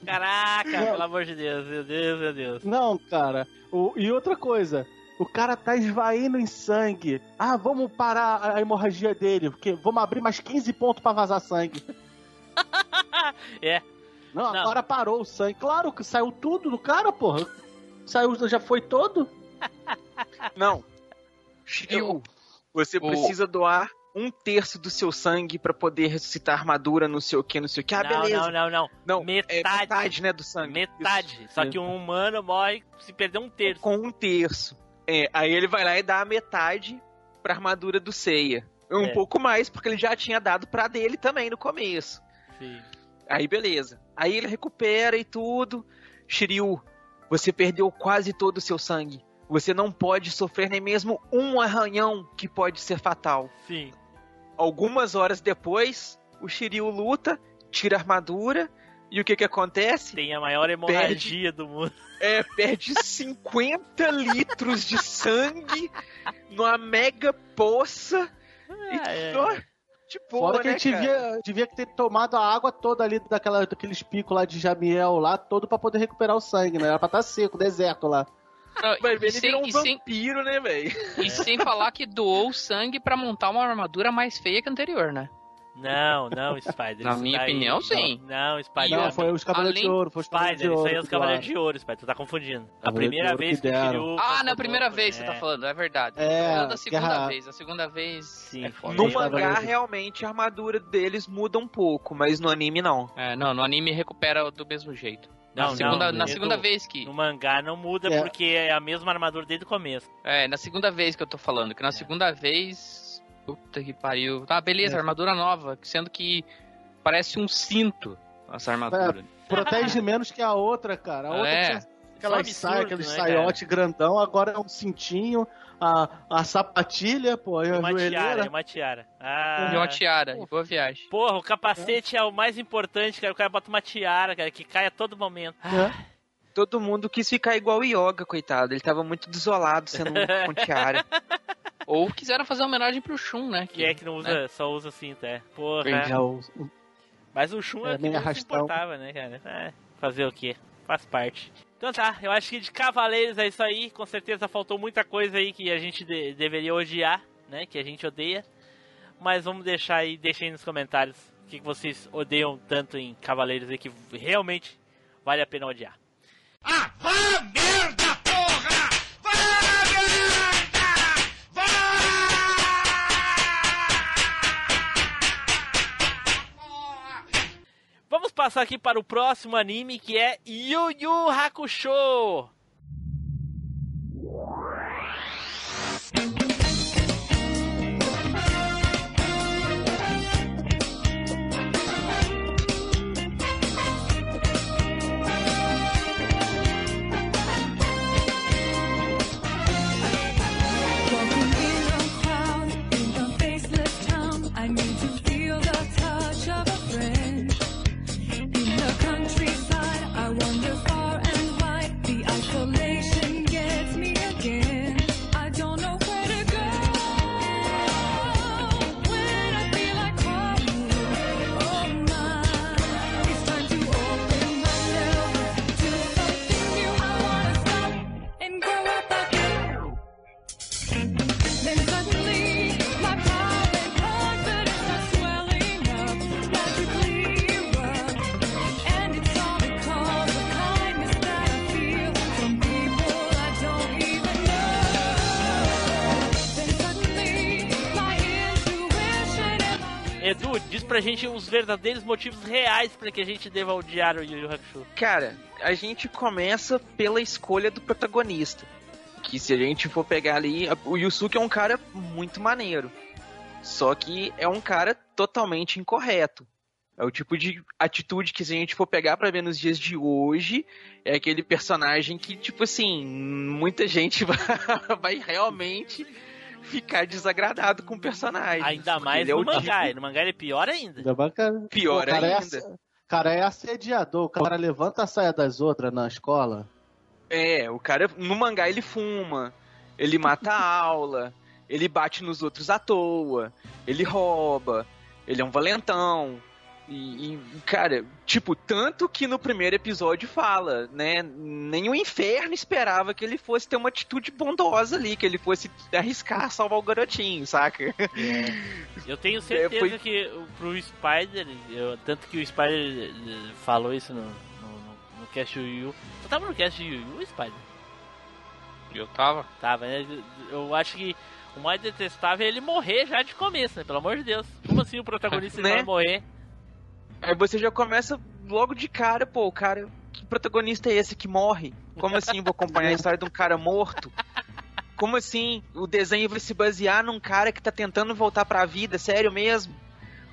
Caraca, Não. pelo amor de Deus, meu Deus, meu Deus. Não, cara. O- e outra coisa. O cara tá esvaindo em sangue. Ah, vamos parar a, hemorragia dele, porque vamos abrir mais 15 pontos pra vazar sangue. É. Não, Não. agora parou o sangue. Claro que saiu tudo do cara, porra. Saiu, já foi todo? Não. Shiryu, você O- precisa doar um terço do seu sangue pra poder ressuscitar armadura, não sei o que, não sei o que. Ah, não, beleza. não, não, não. Não, Metade. É metade, né, do sangue. Metade. Só que um humano morre se perder um Isso. terço. Com um terço. É, aí ele vai lá e dá a metade pra armadura do Seiya. Um É. pouco mais, porque ele já tinha dado pra dele também no começo. Sim. Aí beleza. Aí ele recupera e tudo. Shiryu, você perdeu quase todo o seu sangue. Você não pode sofrer nem mesmo um arranhão que pode ser fatal. Sim. Algumas horas depois, o Shiryu luta, tira a armadura, e o que que acontece? Tem a maior hemorragia do mundo. É, perde 50 litros de sangue numa mega poça. Ah, é. E, ó, de boa, Fora que né, ele devia, devia ter tomado a água toda ali daquela, daqueles picos lá de Jamiel lá, todo pra poder recuperar o sangue, né? Era pra estar seco, deserto lá. Não, Mas e, ele sem, virou um e, sem, vampiro, né, velho? e sem falar que doou sangue pra montar uma armadura mais feia que a anterior, né? Não, não, Spider. Na minha daí- opinião, sim. Não, Spider. Não, foi os Cavaleiros de além- Ouro, foi os Cavaleiros Spider, de Ouro. isso aí é os Cavaleiros de Ouro, Spider. Tu tá confundindo. A Cavaleiros primeira de Ouro vez que. Shiryu. Ah, na primeira vez você é. tá falando, é verdade. É, Falando da segunda guerra- vez. A segunda vez Sim. é foda. No mangá, realmente, a armadura deles muda um pouco, mas no anime, não. É, não, no anime recupera do mesmo jeito. Não, na segunda, não, na segunda vez que. No mangá não muda É. porque é a mesma armadura desde o começo. É, na segunda vez que eu tô falando, que na segunda vez. Puta que pariu. Tá, beleza, É. armadura nova, sendo que parece um cinto essa armadura. Protege menos que a outra, cara. A outra É. tinha aquelas absurdo, saias, aqueles né, saiote grandão, agora é um cintinho, a, a sapatilha, pô, e a Uma tiara, joelheira. uma tiara. Ah. E uma tiara, e boa viagem. Porra, o capacete é. o mais importante, cara. O cara bota uma tiara, cara, que cai a todo momento. É. Todo mundo quis ficar igual o Yoga, coitado. Ele tava muito desolado sendo um tiara. Ou quiseram fazer uma homenagem pro Shun, né? Que é que não usa, só usa cinto, é. Porra. É, o- o- Mas o Shun é, que não se arrastão. importava, né, cara? É, fazer o quê? Faz parte. Então tá, eu acho que de Cavaleiros é isso aí. Com certeza faltou muita coisa aí que a gente de- deveria odiar, né? Que a gente odeia. Mas vamos deixar aí, deixem aí nos comentários o que que vocês odeiam tanto em Cavaleiros aí que realmente vale a pena odiar. Ah, vá merda, porra! Vá merda! Vá! Vamos passar aqui para o próximo anime que é Yu Yu Hakusho. Pra gente os verdadeiros motivos reais pra que a gente deva odiar o Yu Yu Hakusho. Cara, a gente começa pela escolha do protagonista. Que se a gente for pegar ali, o Yusuke é um cara muito maneiro. Só que é um cara totalmente incorreto. É o tipo de atitude que se a gente for pegar pra ver nos dias de hoje, é aquele personagem que, tipo assim, muita gente vai realmente ficar desagradado com o personagem. Ainda mais é no o mangá. E no mangá ele é pior ainda. Ainda que- Pior o cara É, ainda. ass- cara é assediador. O cara levanta a saia das outras na escola. É, o cara no mangá ele fuma, ele mata a aula, ele bate nos outros à toa, ele rouba, ele é um valentão. E, e, cara, tipo, tanto que no primeiro episódio fala, né? Nem o inferno esperava que ele fosse ter uma atitude bondosa ali, que ele fosse arriscar salvar o garotinho, saca? Eu tenho certeza foi- que o- pro Spider, eu- tanto que o Spider eh, falou isso no, no, no, no cast Yu Yu. Você tava no cast Yu Yu, Spider? Eu tava. Tava, né? Eu acho que o mais detestável é ele morrer já de começo, né? Pelo amor de Deus. Como assim o protagonista Né? vai morrer? Aí você já começa logo de cara, pô, o cara. Que protagonista é esse que morre? Como assim vou acompanhar a história de um cara morto? Como assim o desenho vai se basear num cara que tá tentando voltar pra vida? Sério mesmo?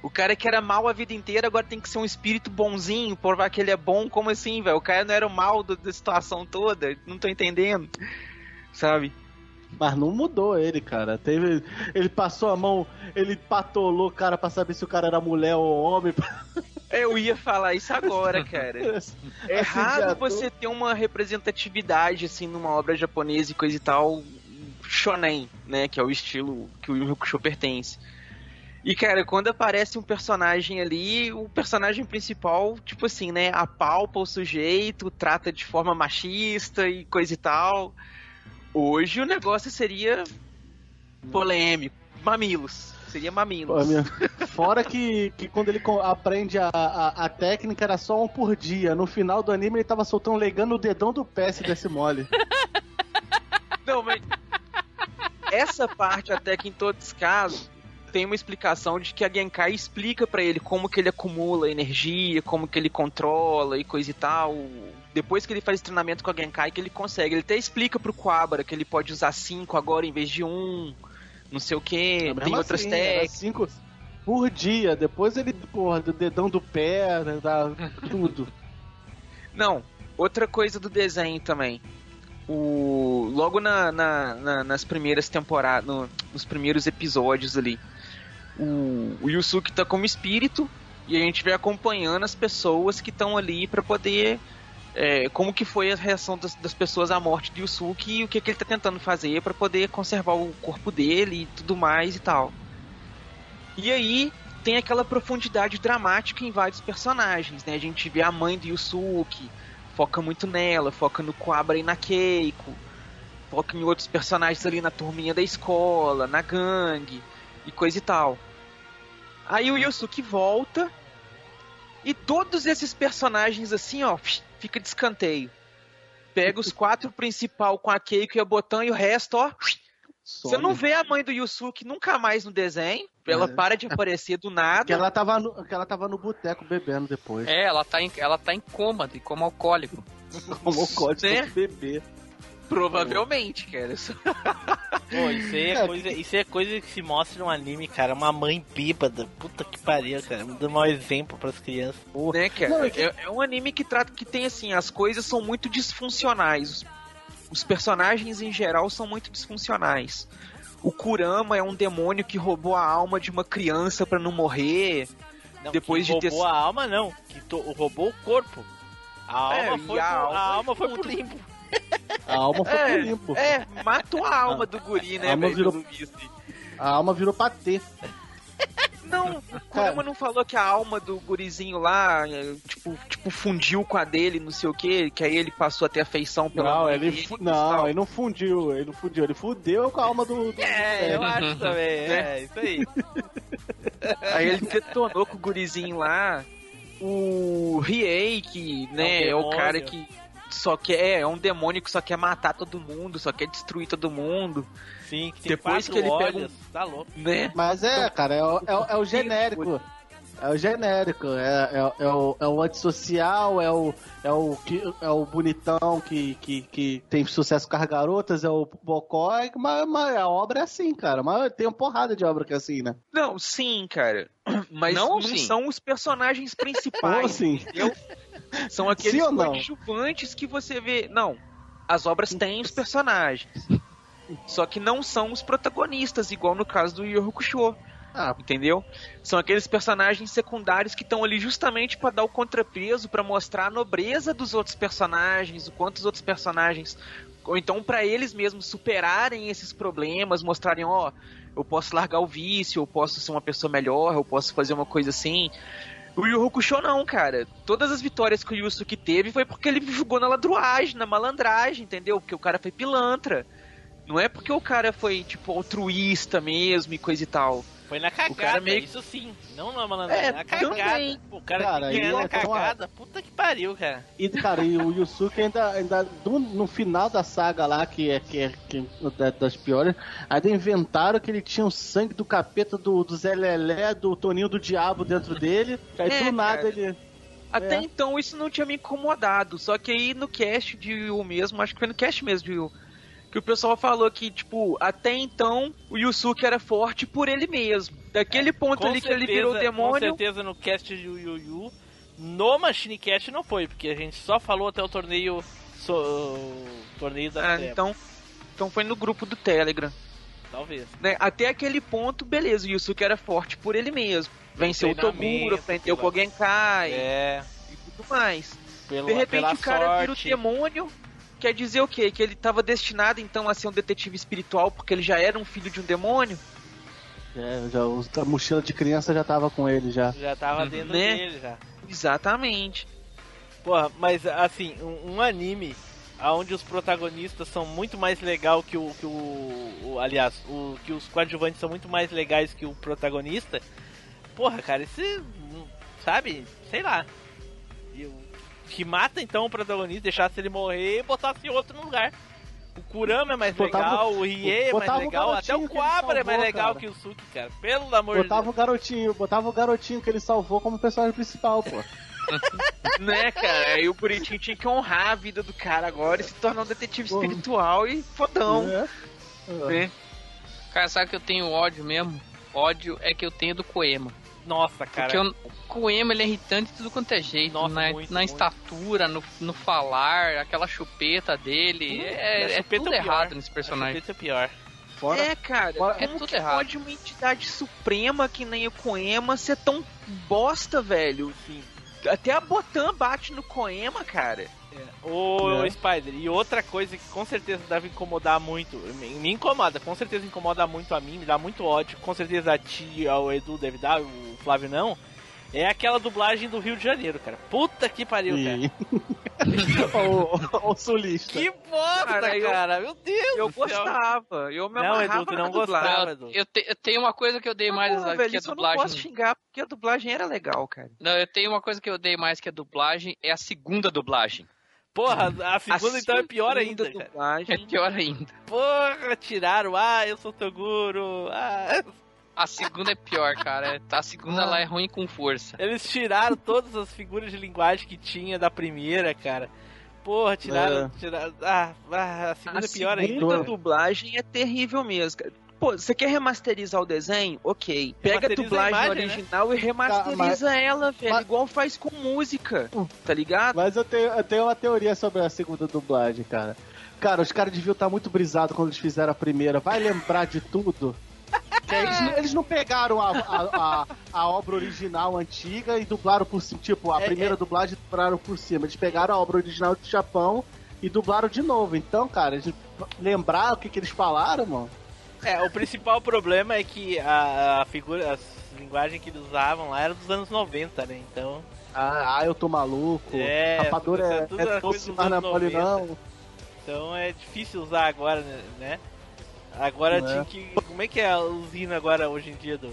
O cara que era mal a vida inteira agora tem que ser um espírito bonzinho, provar que ele é bom. Como assim, velho? O cara não era o mal do- da situação toda? Não tô entendendo. Sabe? Mas não mudou ele, cara. Teve, ele passou a mão, ele patolou o cara pra saber se o cara era mulher ou homem. Eu ia falar isso agora, cara. É errado Assediador. você ter uma representatividade assim numa obra japonesa e coisa e tal shonen, né, que é o estilo que o Yu Yu Hakusho pertence. E cara, quando aparece um personagem ali, o personagem principal, tipo assim, né, apalpa o sujeito, trata de forma machista e coisa e tal. Hoje o negócio seria polêmico, mamilos. Seria mamilos. Pô, minha- Fora que, que quando ele aprende a, a, a técnica era só um por dia. No final do anime ele tava soltando legando o dedão do pé se desse mole. Não, mas. Essa parte, até que em todos os casos, tem uma explicação de que a Genkai explica pra ele como que ele acumula energia, como que ele controla e coisa e tal. Depois que ele faz treinamento com a Genkai, que ele consegue. Ele até explica pro Quabara que ele pode usar cinco agora em vez de um. Não sei o que. Tem outras assim, técnicas. cinco por dia. Depois ele, porra, do dedão do pé, né, da, tudo. Não, outra coisa do desenho também. O, logo na, na- na- nas primeiras temporadas, no- nos primeiros episódios ali, o, o Yusuke tá como espírito e a gente vai acompanhando as pessoas que estão ali pra poder. É, como que foi a reação das, das pessoas à morte de Yusuke e o que, que ele tá tentando fazer pra poder conservar o corpo dele e tudo mais e tal. E aí tem aquela profundidade dramática em vários personagens, né? A gente vê a mãe do Yusuke, foca muito nela, foca no Quabra e na Keiko, foca em outros personagens ali na turminha da escola, na gangue e coisa e tal. Aí o Yusuke volta e todos esses personagens assim, ó, fica de escanteio. Pega os quatro principal com a Keiko e a Botan e o resto, ó, você não vê a mãe do Yusuke nunca mais no desenho. Ela É. para de aparecer do nada. Que ela tava no, que ela tava no boteco bebendo depois. É, ela tá em, ela tá em coma, de coma alcoólico. Tomou código Né? de bebê. Provavelmente, cara. Isso- Pô, isso aí é, É, coisa, isso é coisa que se mostra no anime, cara. Uma mãe bêbada. Puta que pariu, cara. Dando mau exemplo pras crianças. Porra. né, cara? Não, é que- é, é um anime que trata que tem assim, as coisas são muito disfuncionais. Os, personagens em geral são muito disfuncionais. O Kurama é um demônio que roubou a alma de uma criança pra não morrer. Não, Depois que de ter- roubou a alma, não. Que to- roubou o corpo. A É, alma e foi, a pro, alma a alma foi pro limpo. A alma foi É, pro limpo. é, matou a alma do guri, né, A alma velho? virou- visto. A alma virou patê. Não, o Kurama não falou que a alma do gurizinho lá, é, tipo, tipo, fundiu com a dele, não sei o que, que aí ele passou a ter afeição pela Não, ele dele não, ele não fundiu, ele não fundiu, ele fudeu com a alma do. do É, eu do- acho também. É, isso aí. Aí ele detonou com o gurizinho lá. O Riei, que, né, é, É o cara que só quer, é um demônio que só quer matar todo mundo, só quer destruir todo mundo, Sim, que tem Depois que ele pega olhos. Tá louco. né? Mas é, cara, é, o- é, é o genérico. É o genérico, é, é, é o, é o antissocial, é o, é o, é o bonitão que, que, que tem sucesso com as garotas, é o bocó, mas, mas a obra é assim, cara. Mas tem uma porrada de obra que é assim, né? Não, sim, cara. Mas Não não, ou são os personagens principais. Ou assim. entendeu? São aqueles Sim ou não? coadjuvantes que você vê. Não, as obras têm os personagens. Só que não são os protagonistas, igual no caso do Yu Yu Hakusho. Ah, Entendeu? São aqueles personagens secundários que estão ali justamente pra dar o contrapeso, pra mostrar a nobreza dos outros personagens, o quanto os outros personagens ou então pra eles mesmos superarem esses problemas, mostrarem, ó, eu posso largar o vício, eu posso ser uma pessoa melhor, eu posso fazer uma coisa assim. O Yu Hakusho não, cara. Todas as vitórias que o Yusuke teve foi porque ele jogou na ladruagem, na malandragem, entendeu? Porque o cara foi pilantra. Não é porque o cara foi, tipo, altruísta mesmo e coisa e tal. Foi na cagada, cara meio- isso sim. Não na malandragem, É, na cagada. Pô, O cara, Cara, que na é cagada. Puta que pariu, cara. E, cara, e o Yusuke ainda, ainda do- no final da saga lá, que é, que é que é da- das piores, ainda inventaram que ele tinha o sangue do capeta do, do Zé Lelé, do Toninho do Diabo dentro dele. Aí É, do nada cara. ele. Até É. então isso não tinha me incomodado. Só que aí no cast de Yu mesmo, acho que foi no cast mesmo de Yu, que o pessoal falou que, tipo, até então o Yusuke era forte por ele mesmo. Daquele ponto Com ali que ele virou certeza- Com demônio. certeza no cast de Yu Yu no Machine Cast não foi, porque a gente só falou até o torneio. so- o torneio da Ah, Treva, então, então foi no grupo do Telegram. talvez. né? Até aquele ponto, beleza, o Yusuke era forte por ele mesmo. Venceu o Toguro, pela- o Genkai É, e tudo mais. pelo, De repente o cara vira o sorte. demônio. Quer dizer o quê? Que ele estava destinado então a ser um detetive espiritual porque ele já era um filho de um demônio? É, já, a mochila de criança já tava com ele já. Já tava dentro Né? dele já. Exatamente. Porra, mas assim, um, um anime onde os protagonistas são muito mais legal que o. Que o, o- aliás, o, que os coadjuvantes são muito mais legais que o protagonista. Porra, cara, esse. Sabe? Sei lá. Que mata então o protagonista, deixasse ele morrer e botasse outro no lugar. O Kurama é mais Botava- legal, o Rie é mais botava o legal, até o Quabra é mais legal cara. que o Suki, cara. Pelo amor Botava de o garotinho, botava o garotinho que ele salvou como personagem principal, pô. né, cara? Aí o bonitinho tinha que honrar a vida do cara agora e se tornar um detetive espiritual e fodão. É. Né? Cara, sabe que eu tenho ódio mesmo? Ódio é que eu tenho do Koema. Nossa, cara. Porque o Koema ele é irritante de tudo quanto é jeito. Nossa, na muito, na muito. estatura, no, no falar, aquela chupeta dele. Hum, é, a é chupeta tudo é errado nesse A personagem. chupeta é pior. Fora, É, cara, Fora- como é tudo que errado. pode uma entidade suprema que nem o Koema ser tão bosta, velho? Assim, até a Botan bate no Koema, cara. Ô, É. Spider, e outra coisa que com certeza deve incomodar muito, me, me incomoda, com certeza incomoda muito a mim, me dá muito ódio, com certeza a ti, ao Edu deve dar, o Flávio não, é aquela dublagem do Rio de Janeiro, cara. Puta que pariu, cara. O, o sulista. Que bosta, Cara, cara, eu- meu Deus Eu gostava, eu me Não, Edu, tu não dublagem. gostava. Eu, Edu. eu, te- eu tenho uma coisa que eu dei mais que velho, a isso eu não posso dublagem. xingar, porque a dublagem era legal, cara. Não, eu tenho uma coisa que eu dei mais que a dublagem, é a segunda dublagem. Porra, a segunda A então é pior segunda ainda, cara. É dublagem, pior ainda. Porra, tiraram, ah, eu sou Toguro, ah... A segunda é pior, cara. A segunda lá é ruim com força. Eles tiraram todas as figuras de linguagem que tinha da primeira, cara. Porra, tiraram. É. tiraram ah, ah, a segunda a é pior ainda. segunda ainda. dublagem é terrível mesmo, cara. Pô, você quer remasterizar o desenho? Ok. Pega a Remasteriza a dublagem imagem, né? original e remasteriza ela, velho. mas- Igual faz com música. Tá ligado? Mas eu tenho, eu tenho uma teoria sobre a segunda dublagem, cara. Cara, os caras deviam estar muito brisados quando eles fizeram a primeira. Vai lembrar de tudo? Eles, não- eles não pegaram a, a, a, a obra original antiga e dublaram por cima. Tipo, a É, primeira é. dublagem dublaram por cima. Eles pegaram a obra original do Japão e dublaram de novo. Então, cara, eles lembrar o que, que eles falaram, mano. É, o principal problema é que a, a figura, as linguagens que eles usavam lá eram dos anos 90, né? Então. Ah, ah, eu tô maluco. É, Rapadura tudo- é, tudo é era doce, mas é anos mole 90. não. Então é difícil usar agora, né? Agora Não tinha é? que. Como é que é a usina agora hoje em dia do.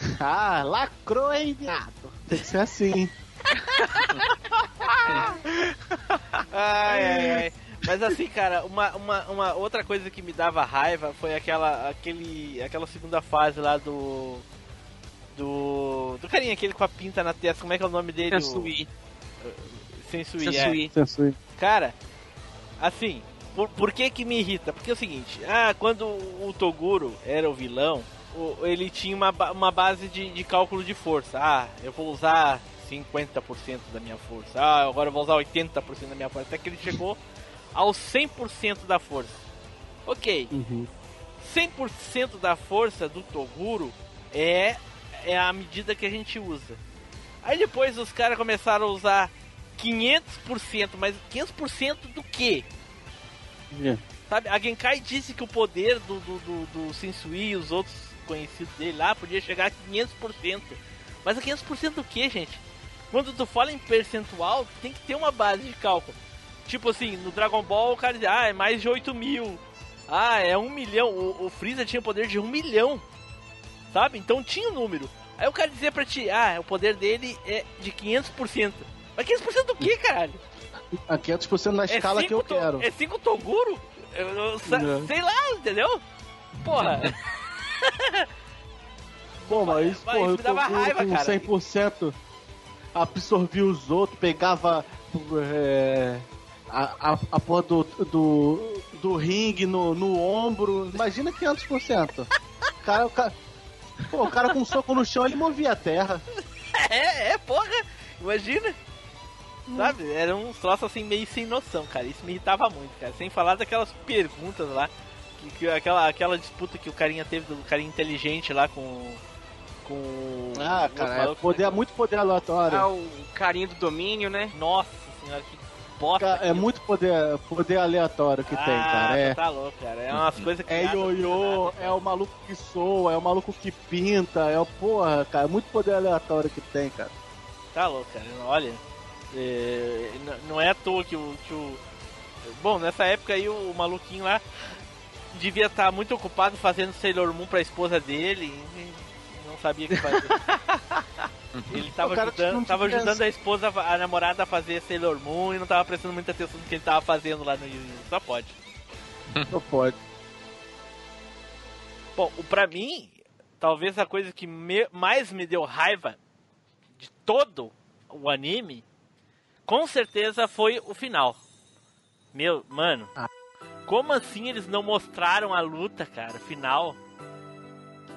Ah, lacrou, hein, viado? Tem que ser assim. Ai, ai, ai. Mas assim, cara, uma, uma, uma outra coisa que me dava raiva foi aquela, aquele, aquela segunda fase lá do. Do. Do carinha aquele com a pinta na testa, como é que é o nome dele? Sensui. O... Sensui, é. Sensui. Sensui. Cara, assim, por, por que que me irrita? Porque é o seguinte, ah, quando o Toguro era o vilão, o- ele tinha uma, uma base de, de cálculo de força. Ah, eu vou usar 50% da minha força. Ah, agora eu vou usar 80% da minha força. Até que ele chegou aos 100% da força. Ok, Uhum. 100% da força do Toguro é, é a medida que a gente usa. Aí depois os caras começaram a usar 500%, mas 500% do quê? É. Sabe, a Genkai disse que o poder do, do, do, do Sensui e os outros conhecidos dele lá podia chegar a 500%. Mas a 500% do que, gente? Quando tu fala em percentual, tem que ter uma base de cálculo. Tipo assim, no Dragon Ball o cara diz, ah, é mais de 8 mil. Ah, é 1 milhão. O, o Freeza tinha o poder de 1 milhão. Sabe? Então tinha o número. Aí o cara dizia pra ti, ah, o poder dele é de 500%. Mas 500% do que, caralho? A 500% na escala que eu cinco to- quero. É 5 Toguro? Eu, eu sa- Não. sei lá, entendeu? Porra. Pô, mas, Mas pô, me eu dava raiva, com cara. 100% absorvia os outros, pegava é, a, a, a porra do, do, do ringue no, no ombro. Imagina 500%. O cara, o cara, pô, o cara com um soco no chão, ele movia a terra. é, é, porra. Imagina. Sabe? Era um troço assim meio sem noção, cara. Isso me irritava muito, cara. Sem falar daquelas perguntas lá. Que, que aquela, aquela disputa que o carinha teve do carinha inteligente lá com. Com. Ah, o cara, é maluco, poder, né? muito poder aleatório. Ah, o carinho do domínio, né? Nossa senhora, que bosta. Cara, é aquilo. muito poder, poder aleatório que tem, cara. Ah, É, Tá louco, cara. É umas coisas que. é ioiô, é o maluco que soa, é o maluco que pinta, é o porra, cara. É muito poder aleatório que tem, cara. Tá louco, cara. Olha, é, não é à toa que o, que o. Bom, nessa época aí o maluquinho lá devia estar muito ocupado fazendo Sailor Moon pra esposa dele e não sabia o que fazer. Ele tava O cara ajudando, tava ajudando a esposa, a namorada a fazer Sailor Moon e não tava prestando muita atenção no que ele tava fazendo lá no Yu. Só pode. Não pode. Bom, pra mim, talvez a coisa que me- mais me deu raiva de todo o anime, com certeza foi o final. Meu, mano, Ah. como assim eles não mostraram a luta, cara, final?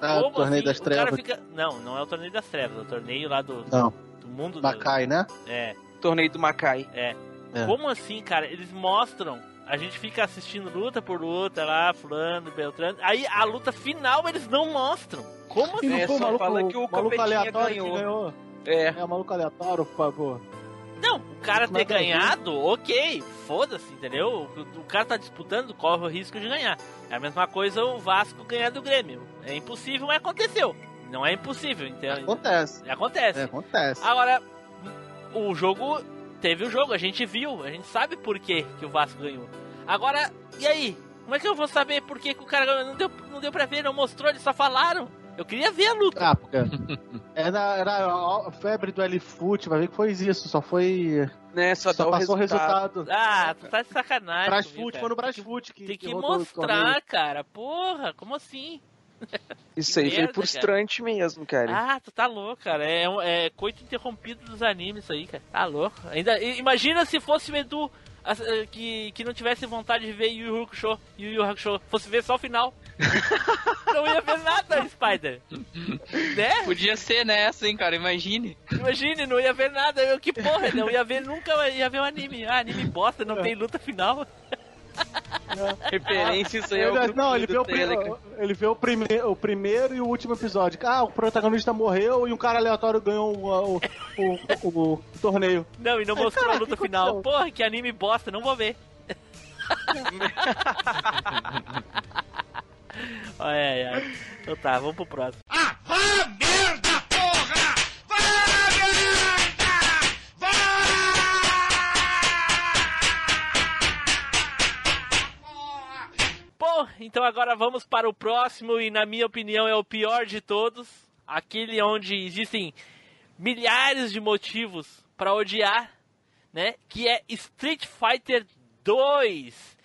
Ah, o Como torneio assim? das O cara trevas. fica- Não, não é o torneio das trevas, é o torneio lá do, Não, do mundo da... Bacai, né? É, Torneio do Macai. é. É. Como assim, cara? Eles mostram. A gente fica assistindo luta por luta lá, fulano, Beltrano. Aí a luta final eles não mostram. Como assim? É, só maluco, fala que o maluco aleatório ganhou. que ganhou? É. É, o maluco aleatório, por favor. Não, o cara ter ganhado, ok, foda-se, entendeu? O, o cara tá disputando, corre o risco de ganhar. É a mesma coisa o Vasco ganhar do Grêmio. É impossível, mas aconteceu. Não é impossível, entendeu? Acontece. Acontece. É, acontece. Agora, o jogo teve o jogo, a gente viu, a gente sabe por que, que o Vasco ganhou. Agora, e aí? Como é que eu vou saber por que, que o cara ganhou? Não deu, não deu pra ver, não mostrou, eles só falaram. Eu queria ver a luta. Ah, porque era, era a febre do L-Foot, vai ver que foi isso, só foi. Né, só, Só, passou o resultado. resultado. Ah, tu tá de sacanagem. Brasfoot, cara. foi no Brasfoot que Tem que o mostrar, cara. Porra, como assim? Isso Que aí merda, foi cara. frustrante mesmo, cara. Ah, tu tá louco, cara. É, é coito interrompido dos animes isso aí, cara. Tá louco. Ainda, i- imagina se fosse o Edu eh, que, que não tivesse vontade de ver Yu Yu Hakusho, Yu Yu Hakusho, fosse ver só o final. Não ia ver nada, Spider. Né? Podia ser nessa, hein, cara? Imagine. Imagine, não ia ver nada. Eu, que porra, não ia ver, nunca ia ver um anime. Ah, anime bosta, não tem luta final. Referência, isso aí é o Ele, grupinho não, ele vê, o, ele vê o, prime, o primeiro e o último episódio. Ah, o protagonista morreu e um cara aleatório ganhou o, o, o, o- o torneio. Não, e não mostrou cara, a luta final. aconteceu? Porra, que anime bosta, não vou ver. ai, ai. Então tá, vamos pro próximo. Bom, então agora vamos para o próximo e na minha opinião é o pior de todos, aquele onde existem milhares de motivos para odiar, né? Que é Street Fighter 2.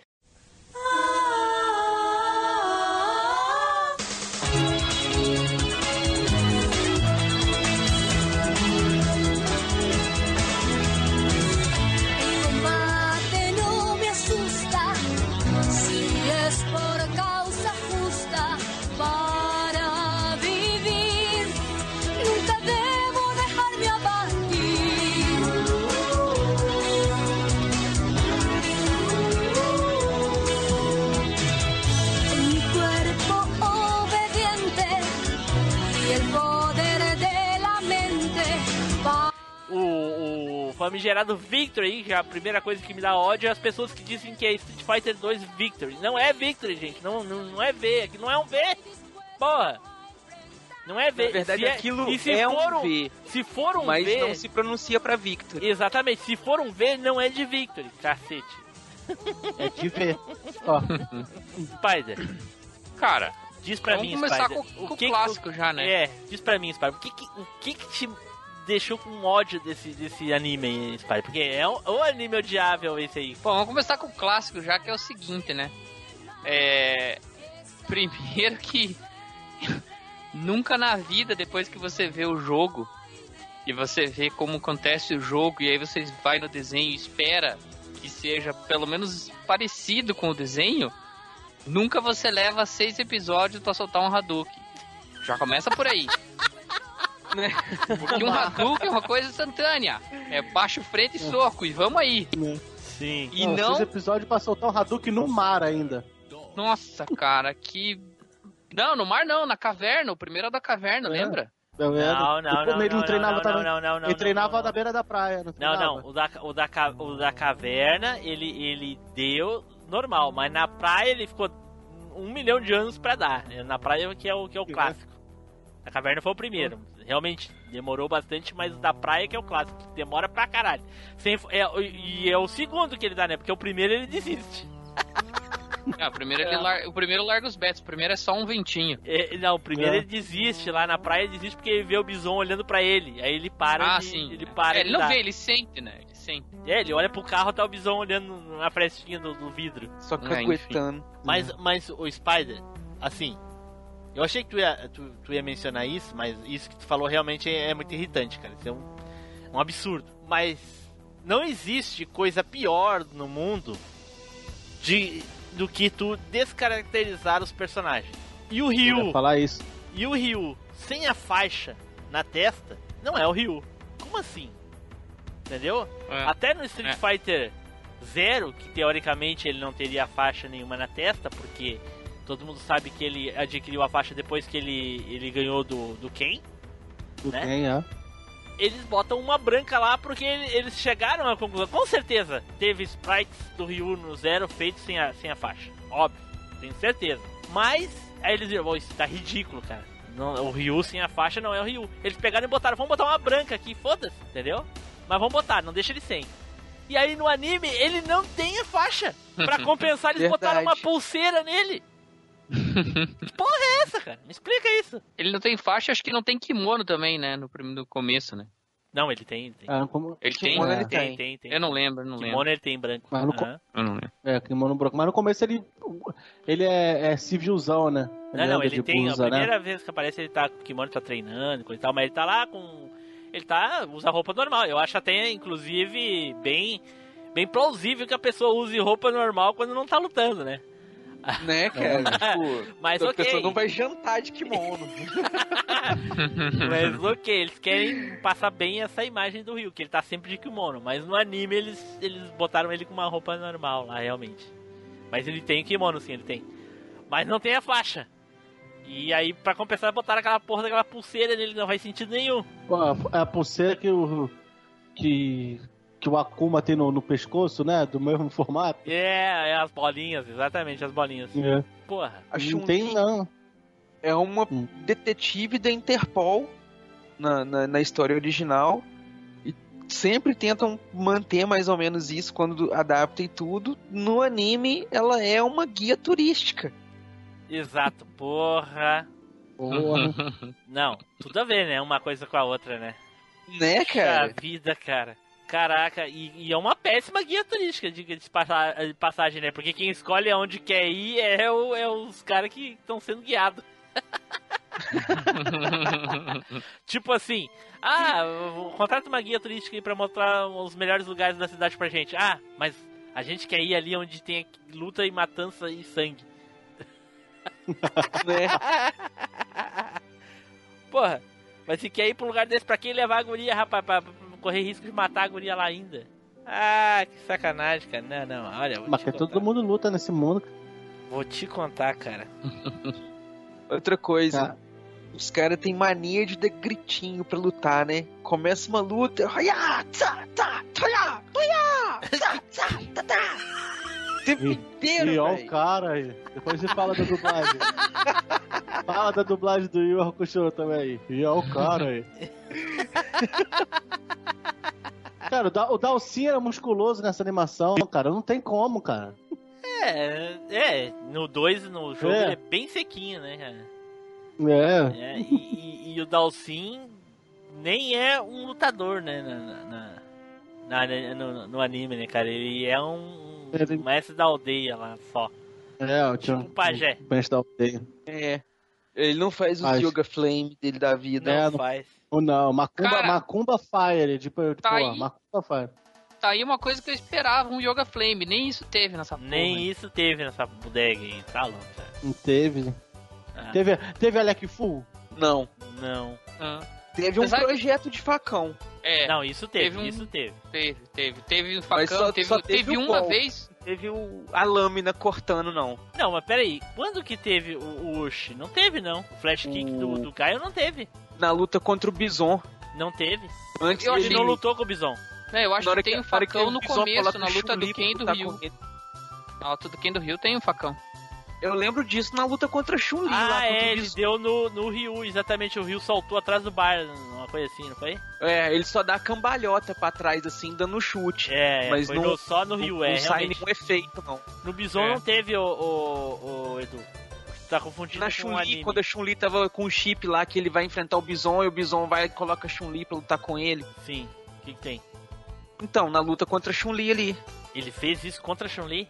Famigerado Victory, que a primeira coisa que me dá ódio é as pessoas que dizem que é Street Fighter 2 Victory. Não é Victory, gente. Não, não, não é V. Aqui não é um V. Porra. Não é V. Na verdade, Se é- aquilo e se é for um V, Se for um mas V. não se pronuncia pra Victor. Exatamente. Se for um V, não é de Victory. Cacete. É de ver. Ó, Spider, Cara, diz pra vamos mim, começar Spider. com, com o que que- clássico já, né? É, diz pra mim, Spider. O que que, o que, que te deixou com ódio desse, desse anime Spider? Porque é um, um anime odiável esse aí. Bom, vamos começar com o clássico já, que é o seguinte, né? É. Primeiro que. Nunca na vida, depois que você vê o jogo e você vê como acontece o jogo, e aí você vai no desenho e espera que seja pelo menos parecido com o desenho, nunca você leva seis episódios pra soltar um Hadouken. Já começa por aí. Né? Porque um Hadouken é uma coisa instantânea. É baixo, frente e soco, e vamos aí. Sim. E Ó, não Seis episódios pra soltar um Hadouken no mar ainda. Nossa, cara, que. Não, no mar não, na caverna. O primeiro é da caverna, É? lembra? Tá vendo? Não, não, não, ele não, não, treinava não, também. não, não, não, ele não, treinava não, na beira da praia. Não, Não, não, o da, o da, o da caverna, ele, ele deu normal, mas na praia ele ficou um milhão de anos pra dar. Na praia que é o, que é o clássico. A caverna foi o primeiro. Realmente, demorou bastante, mas o da praia que é o clássico. que Demora pra caralho. Sem, é, e é o segundo que ele dá, né? Porque o primeiro ele desiste. Ah, o, primeiro ele lar... o primeiro larga os betos, o primeiro é só um ventinho. É, não, o primeiro É. ele desiste lá na praia, ele desiste porque ele vê o bison olhando pra ele. Aí ele para ah, de, sim. ele para É, ele não dar. vê, ele sente, né? Ele sente. É, ele olha pro carro, tá o bison olhando na frestinha do, do vidro. Só enfim. caguetando. Mas, mas o Spider, assim, eu achei que tu ia, tu, tu ia mencionar isso, mas isso que tu falou realmente é, é muito irritante, cara. Isso é um, um absurdo. Mas não existe coisa pior no mundo de, do que tu descaracterizar os personagens. E o Eu ia Ryu, falar isso. e o Ryu sem a faixa na testa, não é o Ryu. Como assim? Entendeu? É. Até no Street É. Fighter Zero, que teoricamente ele não teria faixa nenhuma na testa, porque todo mundo sabe que ele adquiriu a faixa depois que ele, ele ganhou do, do Ken. Do Né? quem, é. Eles botam uma branca lá porque ele- eles chegaram à conclusão. Com certeza teve sprites do Ryu no Zero feitos sem a, sem a faixa. Óbvio, tenho certeza. Mas, aí eles viram, "Pô, isso tá ridículo, cara. Não, o Ryu sem a faixa não é o Ryu. Eles pegaram e botaram, vamos botar uma branca aqui, foda-se, entendeu? Mas vamos botar, não deixa ele sem. E aí no anime ele não tem a faixa. Pra compensar, eles Verdade. botaram uma pulseira nele. Que porra é essa, cara? Me explica isso. Ele não tem faixa, acho que não tem kimono também, né? No, no começo, né? Não, ele tem, ele tem. Ah, como... Ele tem? Kimono É. ele tem, tem. tem, tem. Eu não lembro, não Kimono lembro. ele tem branco. Mas no Aham. Eu não lembro. É, kimono branco. Mas no começo ele. Ele é, é civilzão, né? Não, não, anda ele tem. blusa, a né? primeira vez que aparece ele tá com o kimono, tá treinando e coisa e tal, mas ele tá lá com. Ele tá. usa roupa normal. Eu acho até, inclusive, bem. Bem plausível que a pessoa use roupa normal quando não tá lutando, né? Né, cara? tipo, Mas a ok. pessoa não vai jantar de kimono. Mas ok, eles querem passar bem essa imagem do Ryu, que ele tá sempre de kimono. Mas no anime eles, eles botaram ele com uma roupa normal lá, realmente. Mas ele tem kimono, sim, ele tem. Mas não tem a faixa. E aí, pra compensar, botaram aquela porra daquela pulseira nele, não faz sentido nenhum. A- a pulseira que o. Que. Que o Akuma tem no, no pescoço, né? Do mesmo formato. É, é as bolinhas, exatamente, as bolinhas. É. Porra. A Não tem, não. é uma Hum. detetive da Interpol na, na, na história original. E sempre tentam manter mais ou menos isso quando adapta e tudo. No anime, ela é uma guia turística. Exato, porra. Porra. Não, tudo a ver, né? Uma coisa com a outra, né? Né, cara? Puxa vida, cara. Caraca, e, e é uma péssima guia turística, diga de de passagem, né? Porque quem escolhe aonde quer ir é, o- é os caras que estão sendo guiados. tipo assim, ah, contrata uma guia turística aí pra mostrar os melhores lugares da cidade pra gente. Ah, mas a gente quer ir ali onde tem luta e matança e sangue. né? Porra, mas se quer ir pra um lugar desse, pra quem levar a guria, rapaz, pra, pra correr risco de matar a guria lá ainda? Ah, que sacanagem, cara. Não, não, olha, vou Mas te que todo mundo luta nesse mundo. Vou te contar, cara. Outra coisa. Os caras têm mania de dar gritinho pra lutar, né? Começa uma luta. Hiya, tsa, tsa, toya, toya, tsa, tsa, tá, tá. O tempo E, inteiro, e ó o cara aí. Depois você fala da dublagem. fala da dublagem do Yu Hakusho também. E ó o cara aí. Cara, o, da o Dalsin era musculoso nessa animação, cara. Não tem como, cara. É, é, no 2, no jogo, É. ele é bem sequinho, né, cara? É. É, e, e- e o Dalsin nem é um lutador, né, na, na- na- na- no, no anime, né, cara? Ele é um, Ele- mestre da aldeia lá, só. É, o tio. Um pajé. O mestre da aldeia. É. Ele não faz os Mas- Yoga Flame dele da vida. É, Não não- faz. Ou não, Macumba, Cara. Macumba Fire. Tipo, tipo Tá ó, aí. Macumba Fire. Tá aí uma coisa que eu esperava, um Yoga Flame. Nem isso teve nessa porra. Nem isso teve nessa bodega aí, tá louco, cara. Não teve. Ah, Teve, teve Alec Full? Não. Não. Ah, Teve um Apesar- projeto de facão. é, Não, isso teve, Teve um- isso teve. teve, teve. Teve um facão, só- teve, só teve, teve o uma vez. Teve o, a lâmina cortando, não. Não, mas peraí, quando que teve o, o Ush? Não teve, não. O Flash Kick do, do Gaio não teve. Na luta contra o Bison. Não teve. Antes Eu Ele não lutou com o Bison. É, eu acho na hora que tem um que facão o no começo, na o luta do Ken do Rio. Na luta do Ken do Rio tem um facão. Eu lembro disso na luta contra a Chun-Li lá Ah, contra é, ele deu no, no Ryu, exatamente. O Ryu saltou atrás do bar, uma coisa assim, não foi? É, ele só dá a cambalhota pra trás, assim, dando chute. É, Mas foi não- no- só no Ryu, não é, sai realmente. nenhum efeito, não. No Bison É. não teve o, o, o Edu. Tá confundindo Na com o Chun-Li, anime. quando a Chun-Li tava com o chip lá, que ele vai enfrentar o Bison, e o Bison vai e coloca a Chun-Li pra lutar com ele. Sim, o que, que tem? Então, na luta contra a Chun-Li ali. Ele fez isso contra a Chun-Li?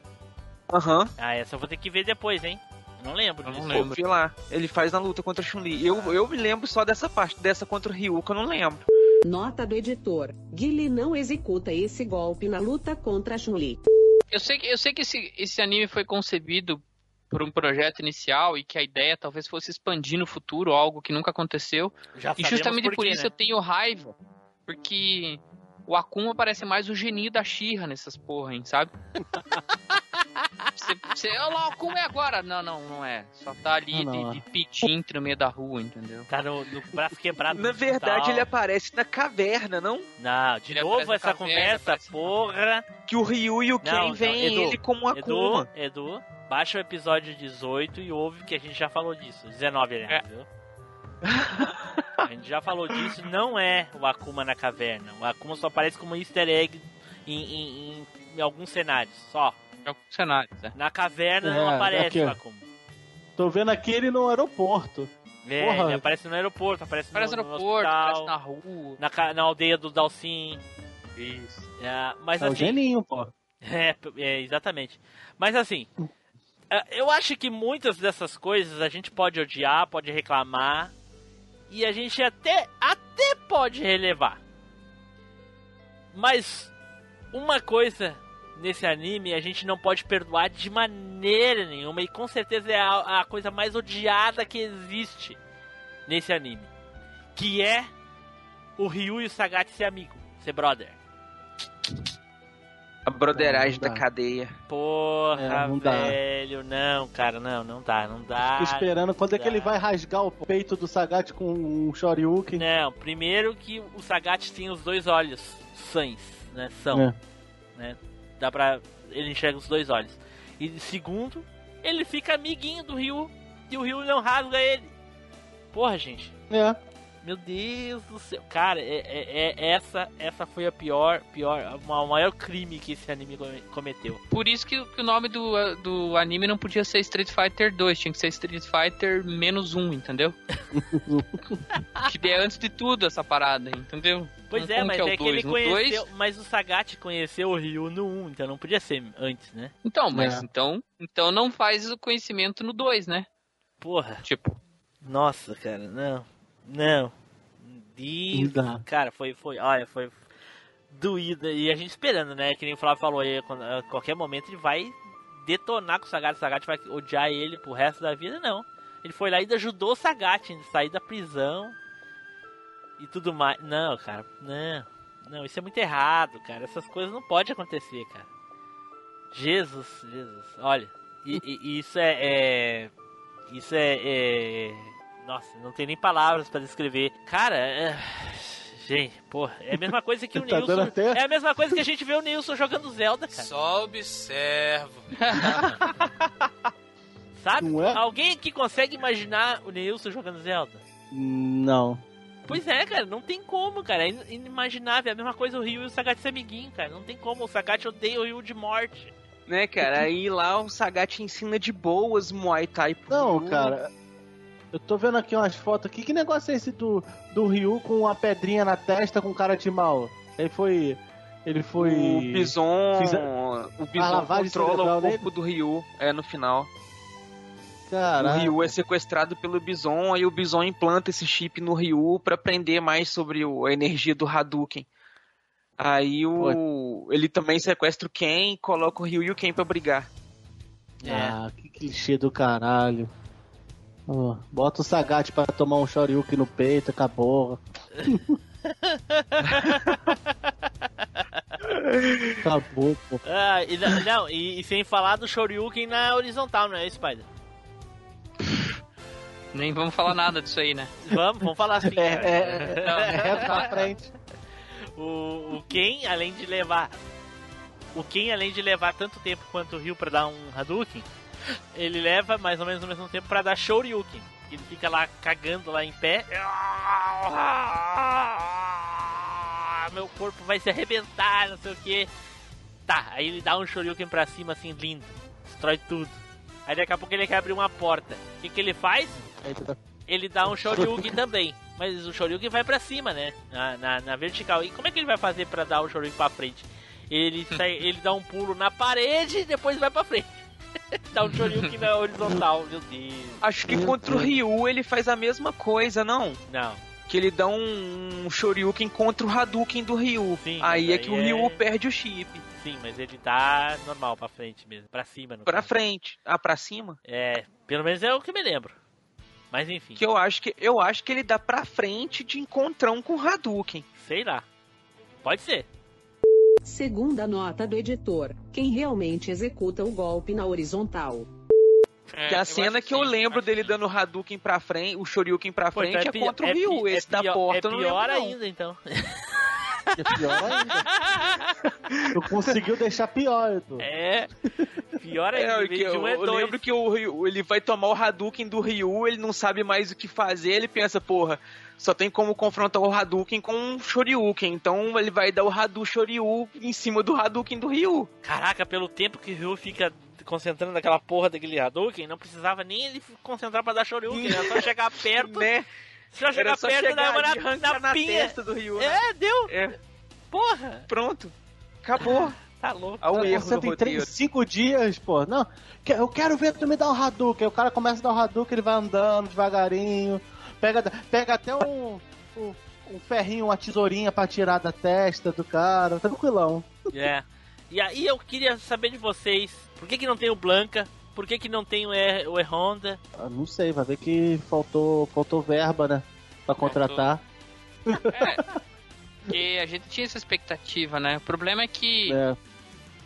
Aham. Ah, essa eu vou ter que ver depois, hein? Não lembro Eu não disso. lembro. Pô, vi lá. Ele faz na luta contra a Chun-Li. Eu, eu me lembro só dessa parte, dessa contra o Ryu, que eu não lembro. Nota do editor. Guile não executa esse golpe na luta contra a Chun-Li. Eu sei, que- eu sei que esse, esse anime foi concebido por um projeto inicial e que a ideia talvez fosse expandir no futuro algo que nunca aconteceu. Já E justamente por, quê, isso né? eu tenho raiva, porque o Akuma parece mais o geninho da Xirra nessas porra, hein, sabe? Você, você, olha lá, o Akuma é agora. Não, não, não é. Só tá ali não, de, de no meio da rua, entendeu? Tá no, no braço quebrado. Na verdade, hospital. ele aparece na caverna, não? Não, de Ele novo essa caverna, conversa, porra. Que o Ryu e o Ken Não, não, veem Edu, ele como um Edu, Akuma. Edu, baixa o episódio 18 e ouve que a gente já falou disso. 19, aliás, É. viu? A gente já falou disso, não é o Akuma na caverna. O Akuma só aparece como easter egg em, em- em- em alguns cenários, só. É o cenário, né? Na caverna não É, aparece aqui, o. Akuma. Tô vendo aqui ele no aeroporto. É, Porra. ele aparece no aeroporto, aparece, Aparece no, no no aeroporto, hospital, aparece na rua. na, na aldeia do Dalsin. Isso. É, mas é o assim, geninho, pô. É, é, exatamente. Mas assim, é, eu acho que muitas dessas coisas a gente pode odiar, pode reclamar, e a gente até, até pode relevar. Mas uma coisa nesse anime a gente não pode perdoar de maneira nenhuma, e com certeza é a, a coisa mais odiada que existe nesse anime. Que é o Ryu e o Sagat ser amigo, ser brother. A broderagem Não, não da dá. cadeia. Porra, É, não dá. velho, não, cara, não, não dá, não dá. Fico esperando quando é que dá. ele vai rasgar o peito do Sagat com um Shoryuken. Não, primeiro que o Sagat tem os dois olhos sãs, né? São, É. né? Dá pra. Ele enxerga os dois olhos. E segundo, ele fica amiguinho do Ryu e o Ryu não rasga ele. Porra, gente. É. Meu Deus do céu. Cara, é, é- é- essa, essa foi a pior, pior, o maior crime que esse anime come- cometeu. Por isso que, que o nome do, do anime não podia ser Street Fighter 2, tinha que ser Street Fighter menos um, entendeu? que é antes de tudo essa parada, entendeu? Pois é, mas o é, que ele conheceu. dois- Mas o Sagat conheceu o Ryu no 1, então não podia ser antes, né? Então, mas É. então, então não faz o conhecimento no 2, né? Porra. Tipo, Nossa, cara, não. Não. Dá. Cara, foi, foi, olha, foi doído. E a gente esperando, né? Que nem o Flávio falou aí, a qualquer momento ele vai detonar com o Sagat. O Sagat vai odiar ele pro resto da vida, não. Ele foi lá e ajudou o Sagat a sair da prisão e tudo mais. Não, cara, não. Não, isso é muito errado, cara. Essas coisas não podem acontecer, cara. Jesus, Jesus. Olha, e, e- e isso é, é- Isso é, é Nossa, não tem nem palavras pra descrever. Cara, é... Gente, pô, é a mesma coisa que o Tá Nilson. dando até- É a mesma coisa que a gente vê o Nilson jogando Zelda, cara. Só observo. Sabe? É? Alguém que consegue imaginar o Nilson jogando Zelda? Não. Pois é, cara, não tem como, cara. É in- inimaginável. É a mesma coisa o Ryu e o Sagat ser amiguinho, cara. Não tem como. O Sagat odeia o Ryu de morte. Né, cara? Aí lá o Sagat ensina de boas Muay Thai pro Não, Ryu. cara. Eu tô vendo aqui umas fotos aqui. Que negócio é esse do, do Ryu com uma pedrinha na testa com cara de mal? Ele foi. Ele foi. O Bison, Fiz o a Bison controla o corpo do Ryu, é no final. Caraca. O Ryu é sequestrado pelo Bison, aí o Bison implanta esse chip no Ryu pra aprender mais sobre o- a energia do Hadouken. Aí o ele também sequestra o Ken, coloca o Ryu e o Ken pra brigar. Ah, que clichê do caralho. Bota o Sagat pra tomar um Shoryuken no peito, acabou. acabou, pô. Ah, e, não, não, e, e sem falar do Shoryuken na horizontal, não é, Spider? Nem vamos falar nada disso aí, né? Vamos, vamos falar assim. É, cara. é, é, é reto pra frente. O, o Ken, além de levar. O Ken, além de levar tanto tempo quanto o Ryu pra dar um Hadouken, ele leva mais ou menos o mesmo tempo pra dar Shoryuken. Ele fica lá cagando lá em pé. Meu corpo vai se arrebentar, não sei o que. Tá, aí ele dá um Shoryuken pra cima assim, lindo. Destrói tudo. Aí daqui a pouco ele quer abrir uma porta. O que, que ele faz? Tá- ele dá um Shoryuken também. Mas o Shoryuken vai pra cima, né? Na, na, na vertical. E como é que ele vai fazer pra dar o Shoryuken pra frente? Ele, sai, ele dá um pulo na parede e depois vai pra frente. dá um Shoryuken na horizontal, meu Deus. Acho que contra o Ryu ele faz a mesma coisa, não? Não. Que ele dá um, um Shoryuken contra o Hadouken do Ryu. Sim, aí é que o aí Ryu é- perde o chip. Sim, mas ele tá normal pra frente mesmo. Pra cima, no Pra caso. frente. Ah, pra cima? É, pelo menos é o que me lembro. Mas enfim, Que eu acho que eu acho que ele dá pra frente de encontrão com o Hadouken. sei lá. Pode ser. Segunda nota do editor: quem realmente executa o golpe na horizontal. que a cena que, eu lembro dele dando o Hadouken pra frente, o Shoryuken pra Pô, frente então é, pi- contra é o Ryu. pi- é Esse da porta é pior não. ainda, então. É pior ainda. Tu conseguiu deixar pior, Edu. É. Pior É, ainda. em que eu, um é eu dois. lembro que o Ryu, ele vai tomar o Hadouken do Ryu, ele não sabe mais o que fazer, ele pensa, porra, só tem como confrontar o Hadouken com um Shoryuken, então ele vai dar o Hadou Shoryu em cima do Hadouken do Ryu. Caraca, pelo tempo que o Ryu fica concentrando naquela porra daquele Hadouken, não precisava nem ele concentrar pra dar Shoryuken, era só chegar perto. Né? Só chegar Era só perto e chegar dar uma ali e na, na na pinha. testa do Ryu, né? É, deu. É, Porra. pronto. Acabou. Tá louco. Ao Ela erro do concentra em roteiro. três, cinco dias, pô. Não, eu quero ver tu me dar um Hadouken. Aí o cara começa a dar o Hadouken, ele vai andando devagarinho. Pega, pega até um, um, um ferrinho, uma tesourinha pra tirar da testa do cara. Tranquilão. É. E aí eu queria saber de vocês, por que que não tem o Blanca? Por que que não tem o E, o e Honda? Ah, não sei, vai ver que faltou, faltou verba, né? Pra contratar. Porque a gente tinha essa expectativa, né? O problema é que. É.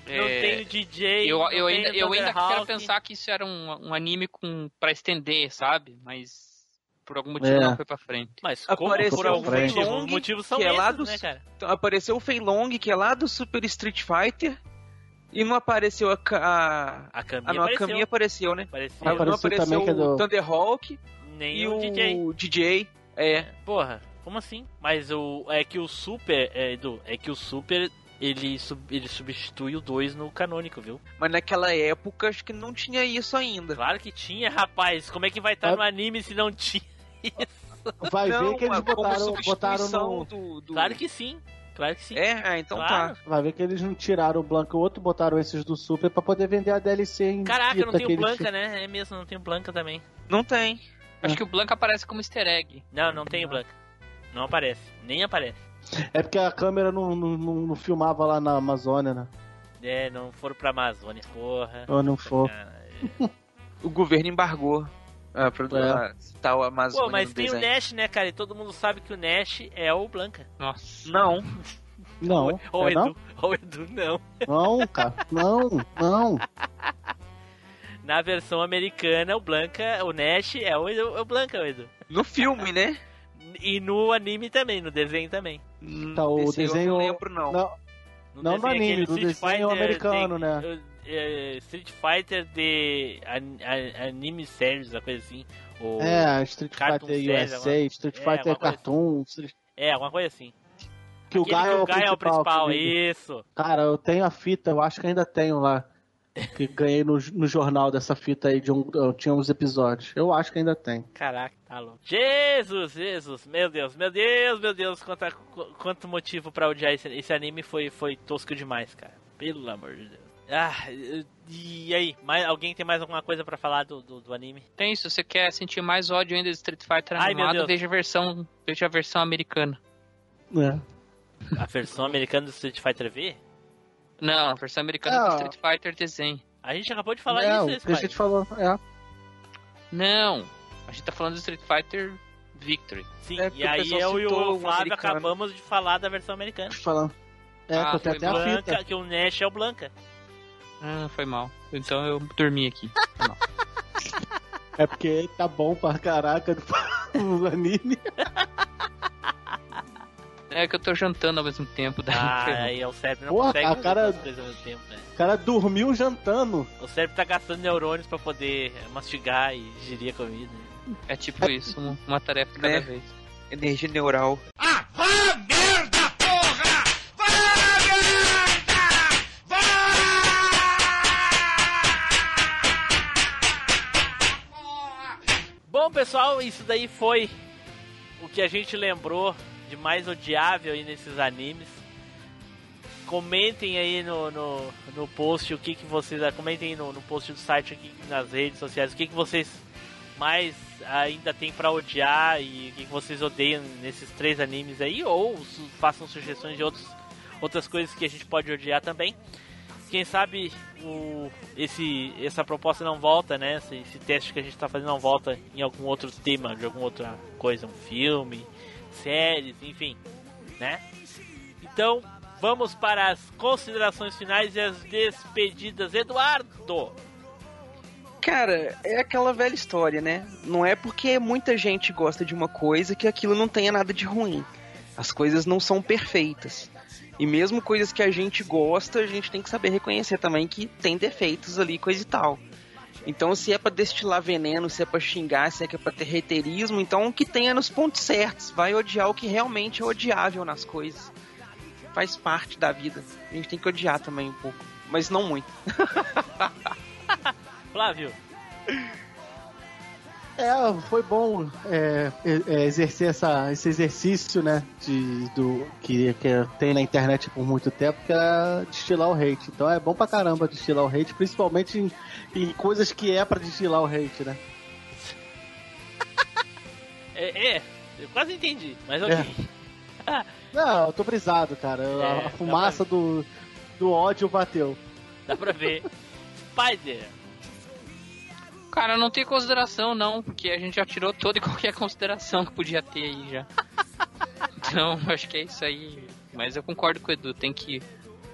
é, Não tem o DJ, eu, não eu tem ainda, eu ainda quero pensar que isso era um, um anime com pra estender, sabe? Mas por algum motivo É. não foi pra frente. Mas como Apareceu por algum Fei motivo? Motivos são que é esses, lá do- né, cara? Apareceu o Fei Long, que é lá do Super Street Fighter, e não apareceu a... A, A Caminha ah, não, a apareceu. Caminha apareceu, né? Apareceu. Não apareceu apareceu também, que é o do- Thunderhawk Nem e o o DJ. DJ. É, Porra, como assim? Mas o é que o Super, é, Edu, é que o Super ele, sub, ele substitui o 2 no canônico, viu? mas naquela época acho que não tinha isso ainda. Claro que tinha, rapaz. Como é que vai estar Ah. no anime se não tinha? Vai não, ver que eles botaram, botaram no. do, do- Claro que sim. Claro que sim. É, ah, então Claro. tá. Vai ver que eles não tiraram o Blanca, o outro botaram esses do Super pra poder vender a DLC em Caraca, não tem o eles Blanca, né? É mesmo, não tem o Blanca também. Não tem. Acho que o Blanca aparece como easter egg. Não, não tem o Blanca. Não aparece. Nem aparece. É porque a câmera não, não, não- não filmava lá na Amazônia, né? É, não foram pra Amazônia, porra. Ou não for. Caralho. O governo embargou a, produ- É. a tal Amazônia Pô, mas no tem o desenho. Nash, né, cara? E todo mundo sabe que o Nash é o Blanca. Nossa. Não. Não, Ou o é não? Edu. Ou o Edu, não. Não, cara. Não, não. Na versão americana, o Blanca, o Nash é o, é o Blanca, o Edu. No filme, né? E no anime também, no desenho também. Tá, o Esse eu desenho. não lembro, não. Não, No Não no desenho, anime, Street desenho Fighter americano, tem- né? É, Street Fighter de an- an- Anime Series, uma coisa assim. Ou- É, Street Fighter USA, alguma- Street é, Fighter coisa Cartoon. Street- É, alguma coisa assim. Que o Aquele Gaio é o é o principal. isso. Cara, eu tenho a fita, eu acho que ainda tenho lá. Que ganhei no, no jornal dessa fita aí de um. Eu tinha uns episódios. Eu acho que ainda tem. Caraca, tá louco. Jesus, Jesus, meu Deus, meu Deus, meu Deus, quanto, quanto motivo pra odiar esse, esse anime foi, foi tosco demais, cara. Pelo amor de Deus. Ah, e aí, mais, alguém tem mais alguma coisa pra falar do, do, do anime? Tem, se você quer sentir mais ódio ainda de Street Fighter Ai, animado, Deus. veja a versão, veja a versão americana. É. A versão americana do Street Fighter V? Não, a versão americana Ah. do Street Fighter desenho. A gente acabou de falar Não, isso, o que a gente falou. É. Não, a gente tá falando do Street Fighter Victory. Sim, É, e aí eu e o Flávio acabamos de falar da versão americana. Falando. É, Ah, que foi até a Blanca, fita. que o Nash é o Blanca. Ah, foi mal. Então eu dormi aqui. Foi mal. É porque tá bom pra caraca do o anime. É que eu tô jantando ao mesmo tempo. Daí Ah, aí o cérebro não Porra, consegue a cara- duas coisas ao mesmo tempo, né? O cara dormiu jantando. O cérebro tá gastando neurônios pra poder mastigar e digerir a comida. É tipo isso, um- uma tarefa de cada Né? vez. Energia neural. Pessoal, isso daí foi o que a gente lembrou de mais odiável aí nesses animes. Comentem aí no, no, no post o que, que vocês. Comentem aí no, no post do site aqui nas redes sociais o que, que vocês mais ainda tem pra odiar e o que, que vocês odeiam nesses três animes aí. Ou façam sugestões de outros, outras coisas que a gente pode odiar também. Quem sabe o, esse, essa proposta não volta, né? Esse, esse teste que a gente tá fazendo não volta em algum outro tema, de alguma outra coisa, um filme, séries, enfim, né? Então, vamos para as considerações finais e as despedidas. Eduardo! Cara, é aquela velha história, né? Não é porque muita gente gosta de uma coisa que aquilo não tenha nada de ruim. As coisas não são perfeitas. E mesmo coisas que a gente gosta, a gente tem que saber reconhecer também que tem defeitos ali, coisa e tal. Então, se é pra destilar veneno, se é pra xingar, se é que é pra ter reiterismo, então que tenha nos pontos certos. Vai odiar o que realmente é odiável nas coisas. Faz parte da vida. A gente tem que odiar também um pouco, mas não muito. Flávio, É, foi bom é, é, é, exercer essa, esse exercício, né? De, do, que, que tem na internet por muito tempo, que é destilar o hate. Então é bom pra caramba destilar o hate, principalmente em, em coisas que é pra destilar o hate, né? é, é, eu quase entendi, mas ok. Não, eu tô brisado, cara. É, a, fumaça do, do ódio bateu. Dá pra ver. Spider, Cara, não tem consideração não, porque a gente já tirou toda e qualquer consideração que podia ter aí já. Então, acho que é isso aí. Mas eu concordo com o Edu, tem que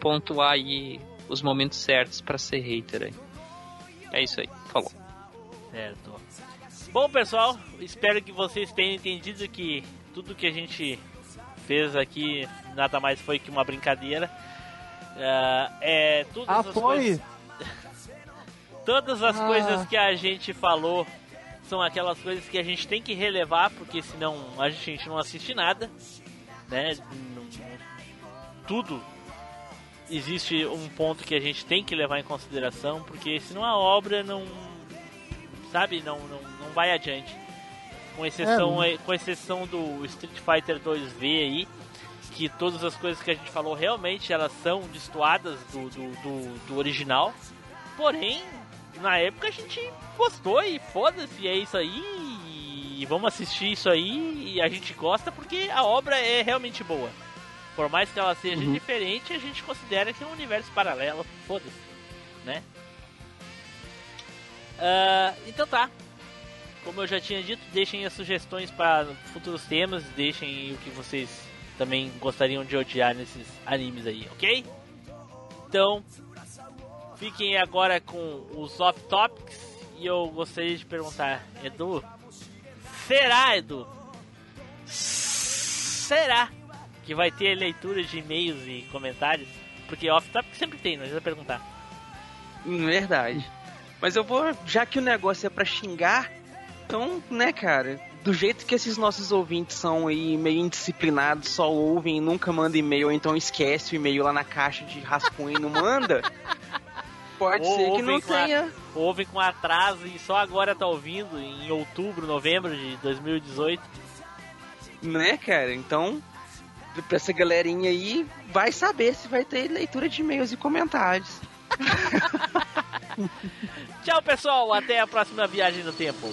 pontuar aí os momentos certos pra ser hater aí. É isso aí, falou. Certo. Bom, pessoal, espero que vocês tenham entendido que tudo que a gente fez aqui nada mais foi que uma brincadeira. Ah, é todas Ah, coisas, todas as Ah. coisas que a gente falou são aquelas coisas que a gente tem que relevar, porque senão a gente não assiste nada, né? Tudo existe um ponto que a gente tem que levar em consideração, porque senão a obra não sabe, não, não, não vai adiante. Com exceção, É, com exceção do Street Fighter 2V aí, que todas as coisas que a gente falou realmente elas são destoadas do, do, do, do original. Porém, na época a gente gostou e foda-se, é isso aí. E vamos assistir isso aí e a gente gosta porque a obra é realmente boa. Por mais que ela seja Uhum. diferente, a gente considera que é um universo paralelo. Foda-se, né? Ah, então tá. Como eu já tinha dito, deixem as sugestões para futuros temas, deixem o que vocês também gostariam de odiar nesses animes aí, ok? Então, Fiquem agora com os off topics e eu gostaria de perguntar, Edu, será, Edu? Será que vai ter leitura de e-mails e comentários? Porque off topic sempre tem, não precisa perguntar. Hum, Verdade. Mas eu vou, já que o negócio é pra xingar, então, né, cara, do jeito que esses nossos ouvintes são aí meio indisciplinados, só ouvem e nunca mandam e-mail, então esquece o e-mail lá na caixa de rascunho e não manda, pode Ou ser que não a- tenha. Ouvem com atraso e só agora tá ouvindo, em outubro, novembro de 2018. Né, cara? Então, pra essa galerinha aí, vai saber se vai ter leitura de e-mails e comentários. Tchau, pessoal. Até a próxima viagem no tempo.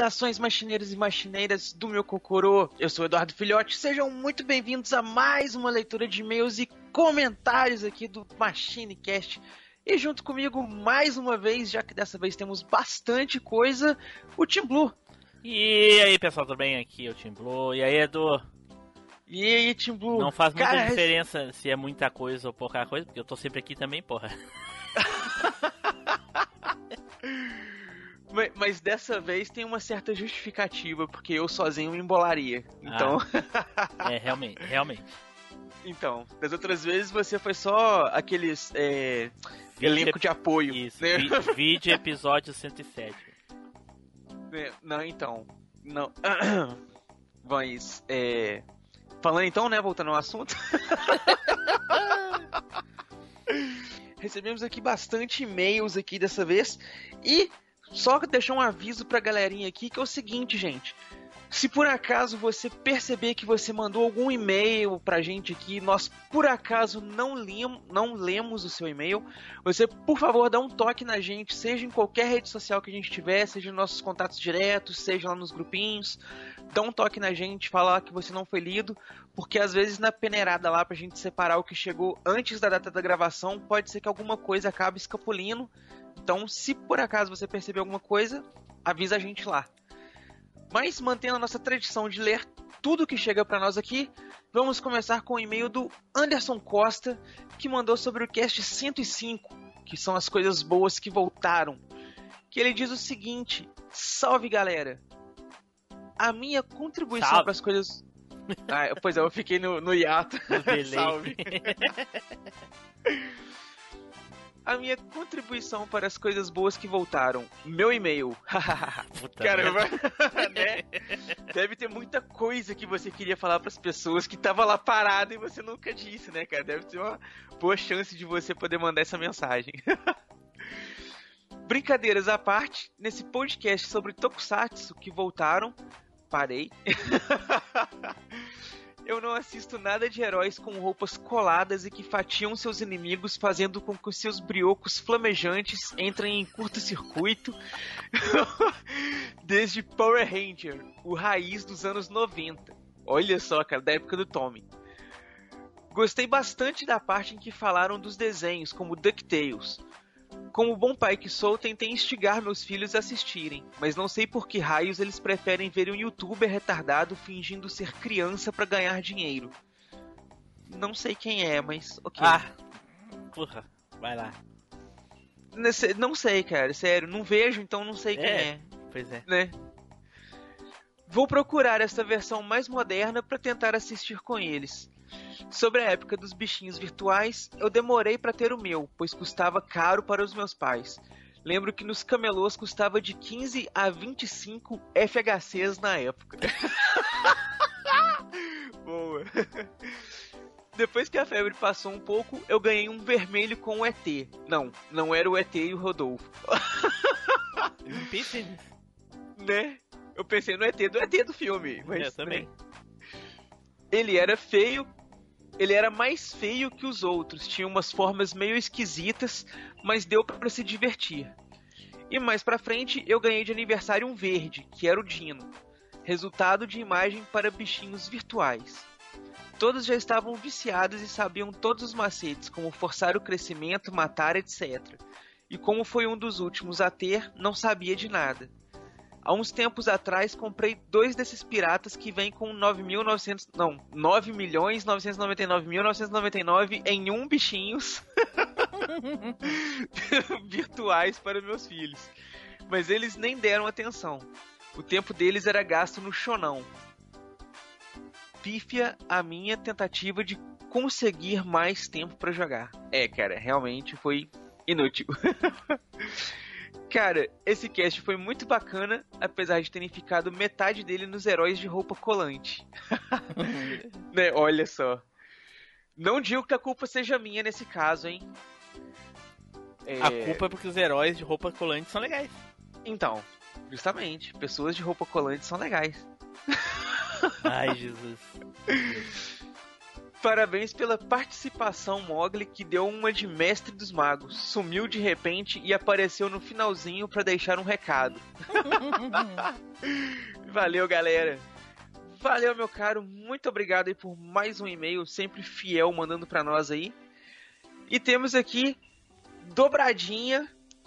Saudações machineiros e machineiras do meu Cocorô. Eu sou o Eduardo Filhote. Sejam muito bem-vindos a mais uma leitura de e-mails e comentários aqui do MachineCast. E junto comigo, mais uma vez, já que dessa vez temos bastante coisa, o Team Blue. E aí, pessoal, tudo bem? Aqui é o Tim Blue. E aí, Edu? E aí, Team Blue? Não faz muita Cara, diferença se é muita coisa ou pouca coisa, porque eu tô sempre aqui também, porra. ma- Mas dessa vez tem uma certa justificativa, porque eu sozinho me embolaria. Então, É, realmente, realmente. então das outras vezes você foi só aqueles é, elenco de apoio. Isso, né? vi- vídeo episódio 107. É, Não, então. Não. Mas, é. Falando então, né? Voltando ao assunto. Recebemos aqui bastante e-mails aqui dessa vez. E só deixar um aviso pra galerinha aqui que é o seguinte, gente. Se por acaso você perceber que você mandou algum e-mail pra gente aqui, nós por acaso não, lim, não lemos o seu e-mail, você por favor dá um toque na gente, seja em qualquer rede social que a gente tiver, seja nos nossos contatos diretos, seja lá nos grupinhos, dá um toque na gente, falar que você não foi lido, porque às vezes na peneirada lá pra gente separar o que chegou antes da data da gravação, pode ser que alguma coisa acabe escapulindo. Então, se por acaso você perceber alguma coisa, avisa a gente lá. Mas mantendo a nossa tradição de ler tudo que chega para nós aqui, vamos começar com o e-mail do Anderson Costa, que mandou sobre o cast 105, que são as coisas boas que voltaram. Que ele diz o seguinte: Salve galera! A minha contribuição para as coisas. Ah, pois é, eu fiquei no, no hiato. No. Salve. A minha contribuição para as coisas boas que voltaram. Meu e-mail. Puta Caramba, né? Deve ter muita coisa que você queria falar para as pessoas que tava lá parado e você nunca disse, né, cara? Deve ter uma boa chance de você poder mandar essa mensagem. Brincadeiras à parte, nesse podcast sobre Tokusatsu que voltaram, parei. Eu não assisto nada de heróis com roupas coladas e que fatiam seus inimigos, fazendo com que seus briocos flamejantes entrem em curto-circuito. Desde Power Ranger, o raiz dos anos 90. Olha só, cara, da época do Tommy. Gostei bastante da parte em que falaram dos desenhos, como DuckTales. Como bom pai que sou, tentei instigar meus filhos a assistirem, mas não sei por que raios eles preferem ver um youtuber retardado fingindo ser criança pra ganhar dinheiro. Não sei quem é, mas ok. Ah, porra, vai lá. Nesse- Não sei, cara, sério, não vejo, então não sei quem É. é, Pois é. né? Vou procurar essa versão mais moderna pra tentar assistir com eles. Sobre a época dos bichinhos virtuais, eu demorei pra ter o meu, pois custava caro para os meus pais. Lembro que nos camelôs custava de 15 a 25 FHCs na época. Boa. Depois que a febre passou um pouco, eu ganhei um vermelho com o ET. Não, não era o ET e o Rodolfo. Pensei né? Eu pensei no ET do ET do filme. Mas, Eu também. né? Ele era feio. Ele era mais feio que os outros. Tinha umas formas meio esquisitas, mas deu pra se divertir. E mais pra frente, eu ganhei de aniversário um verde, que era o Dino. Resultado de imagem para bichinhos virtuais. Todos já estavam viciados e sabiam todos os macetes, como forçar o crescimento, matar, etc. E como foi um dos últimos a ter, não sabia de nada. Há uns tempos atrás comprei dois desses piratas que vêm com 9.900, não, 9 milhões 999.999 em um bichinhos virtuais para meus filhos. Mas eles nem deram atenção. O tempo deles era gasto no chonão. Pífia a minha tentativa de conseguir mais tempo para jogar. É, cara, realmente foi inútil. Cara, esse cast foi muito bacana, apesar de terem ficado metade dele nos heróis de roupa colante. né? Olha só. Não digo que a culpa seja minha nesse caso, hein? É, A culpa é porque os heróis de roupa colante são legais. Então, justamente, pessoas de roupa colante são legais. Ai, Jesus. Parabéns pela participação, Mogli, que deu uma de mestre dos magos. Sumiu de repente e apareceu no finalzinho pra deixar um recado. Valeu, galera. Valeu, meu caro. Muito obrigado aí por mais um e-mail, sempre fiel, mandando pra nós aí. E temos aqui dobradinha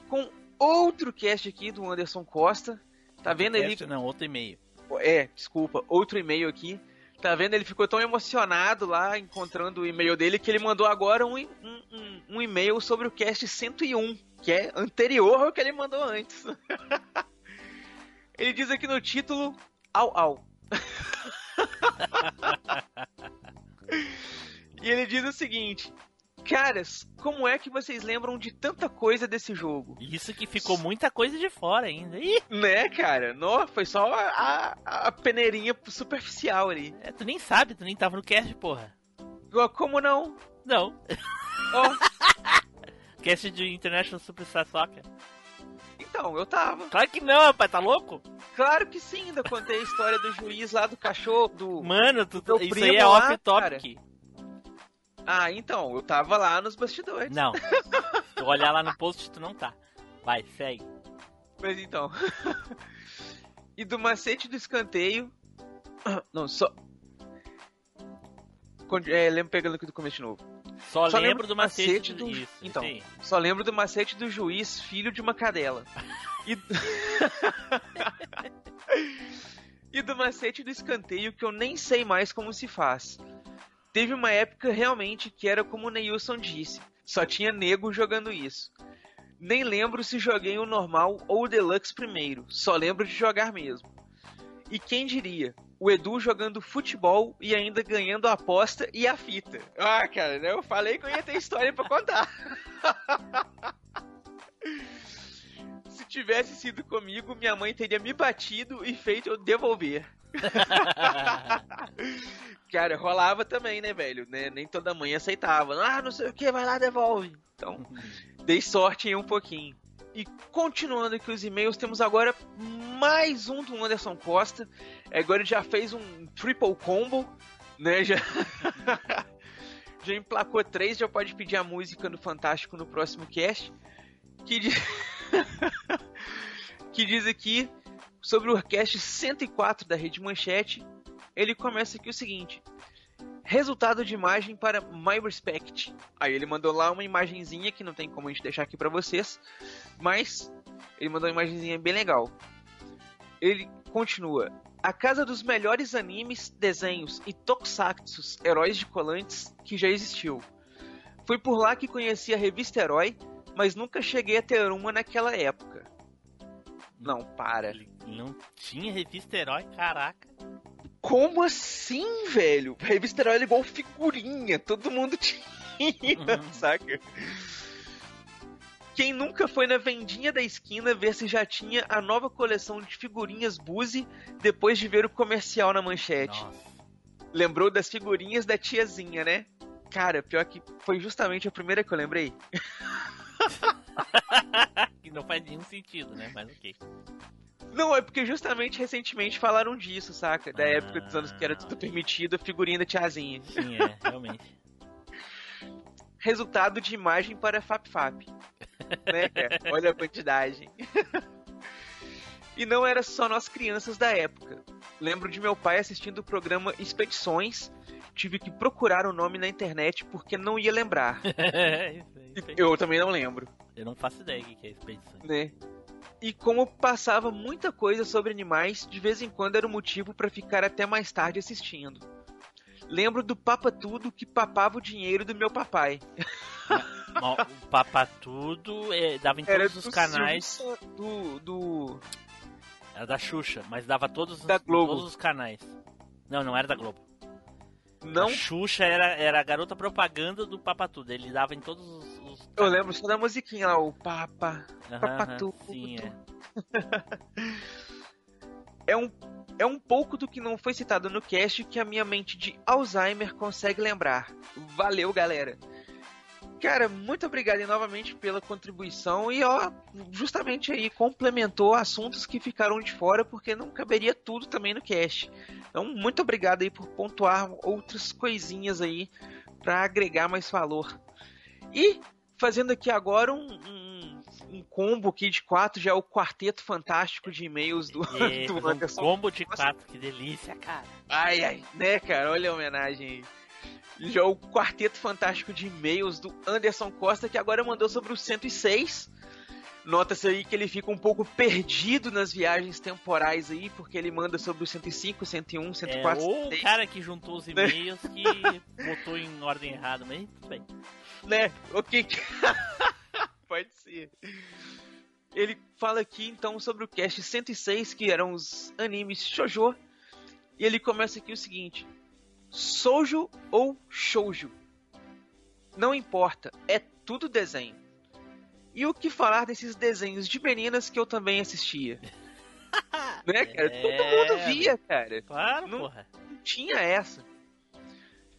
com outro cast aqui do Anderson Costa. Tá vendo ele? Não, outro e-mail. É, desculpa, outro e-mail aqui. Tá vendo? Ele ficou tão emocionado lá encontrando o e-mail dele que ele mandou agora um, um, um- um e-mail sobre o cast 101, que é anterior ao que ele mandou antes. ele diz aqui no título: Au Au. e ele diz o seguinte: Caras, como é que vocês lembram de tanta coisa desse jogo? Isso que ficou muita coisa de fora ainda. Ih, Né, cara? Não, foi só a, a, a peneirinha superficial ali. é, tu nem sabe, tu nem tava no cast, porra. Como não? Não. Ó, Cast de International Superstar Soccer. então, eu tava. Claro que não, rapaz, tá louco? Claro que sim, ainda contei a história do juiz lá do cachorro, do... Mano, tu, isso aí é off-topic. Ah, então, eu tava lá nos bastidores. Não. Tu olhar lá no post, tu não tá. Vai, segue. Mas então... e do macete do escanteio... Não, só... É, lembro pegando aqui do começo de novo. Só, Só lembro lembro do macete, do... do- Isso, então. aí. Só lembro do macete do juiz, filho de uma cadela. E... e do macete do escanteio que eu nem sei mais como se faz. Teve uma época realmente que era como o Neilson disse, só tinha nego jogando isso. Nem lembro se joguei o normal ou o deluxe primeiro, só lembro de jogar mesmo. E quem diria, o Edu jogando futebol e ainda ganhando a aposta e a fita. Ah, cara, né? eu falei que eu ia ter história pra contar. Se tivesse sido comigo, minha mãe teria me batido e feito eu devolver. Cara, rolava também, né, velho? Né? Nem toda mãe aceitava. Ah, não sei o que, vai lá, devolve. Então, dei sorte em um pouquinho. E continuando aqui os e-mails, temos agora mais um do Anderson Costa. Agora ele já fez um triple combo, né? Já, já emplacou três, já pode pedir a música no Fantástico no próximo cast. Que diz, que diz aqui sobre o cast 104 da Rede Manchete. Ele começa aqui o seguinte: Resultado de imagem para My Respect. Aí ele mandou lá uma imagenzinha que não tem como a gente deixar aqui pra vocês, mas ele mandou uma imagenzinha bem legal. Ele continua: A casa dos melhores animes, desenhos e tokusatsus, heróis de colantes que já existiu. Foi por lá que conheci a revista Herói, mas nunca cheguei a ter uma naquela época. Não, para. Não tinha revista herói, caraca. Como assim, velho? A revista Herói era igual figurinha, todo mundo tinha, saca? Quem nunca foi na vendinha da esquina ver se já tinha a nova coleção de figurinhas Buzi depois de ver o comercial na manchete? Nossa. Lembrou das figurinhas da tiazinha, né? Cara, pior que foi justamente a primeira que eu lembrei. que não faz nenhum sentido, né? Mas ok. Não, é porque justamente recentemente falaram disso, saca? Da Ah, época dos anos que era tudo permitido, a figurinha da tiazinha. Sim, é, realmente. Resultado de imagem para FapFap. né, cara? Olha a quantidade. e não era só nós crianças da época. Lembro de meu pai assistindo o programa Expedições. Tive que procurar o nome na internet porque não ia lembrar. Isso aí, isso aí. Eu também não lembro. Eu não faço ideia do que é expedição. né? E como passava muita coisa sobre animais, de vez em quando era o motivo para ficar até mais tarde assistindo. Lembro do Papa Tudo que papava o dinheiro do meu papai. O Papatudo é, dava em Era todos os canais. Do, do Era da Xuxa, mas dava todos, os- Da Globo. todos os canais. Não, não era da Globo. Não, A Xuxa era, era a garota propaganda do Papatudo. Ele dava em todos os. os eu lembro só da musiquinha lá, o Papa. Aham, Papa aham, Tudo. Sim, é. É um é um pouco do que não foi citado no cast que a minha mente de Alzheimer consegue lembrar. Valeu, galera. Cara, muito obrigado aí novamente pela contribuição e ó, justamente aí complementou assuntos que ficaram de fora porque não caberia tudo também no cast. Então, muito obrigado aí por pontuar outras coisinhas aí para agregar mais valor. E fazendo aqui agora um, um, um combo aqui de quatro, já é o quarteto fantástico de e-mails do, E do fazer um Anderson combo de quatro, que delícia, cara. Ai, ai, né, cara? Olha a homenagem aí. Já é o quarteto fantástico de e-mails do Anderson Costa, que agora mandou sobre o 106. Nota-se aí que ele fica um pouco perdido nas viagens temporais aí, porque ele manda sobre o 105, 101, É, 104, ou o 106, cara que juntou os e-mails que botou em ordem errada, mas tudo bem. né? Ok. Pode ser. Ele fala aqui então sobre o cast 106, que eram os animes shoujo. E ele começa aqui o seguinte: Soujo ou shoujo? Não importa, é tudo desenho. E o que falar desses desenhos de meninas que eu também assistia? né, cara? Todo É, mundo via, cara Claro, Não- porra. não tinha essa.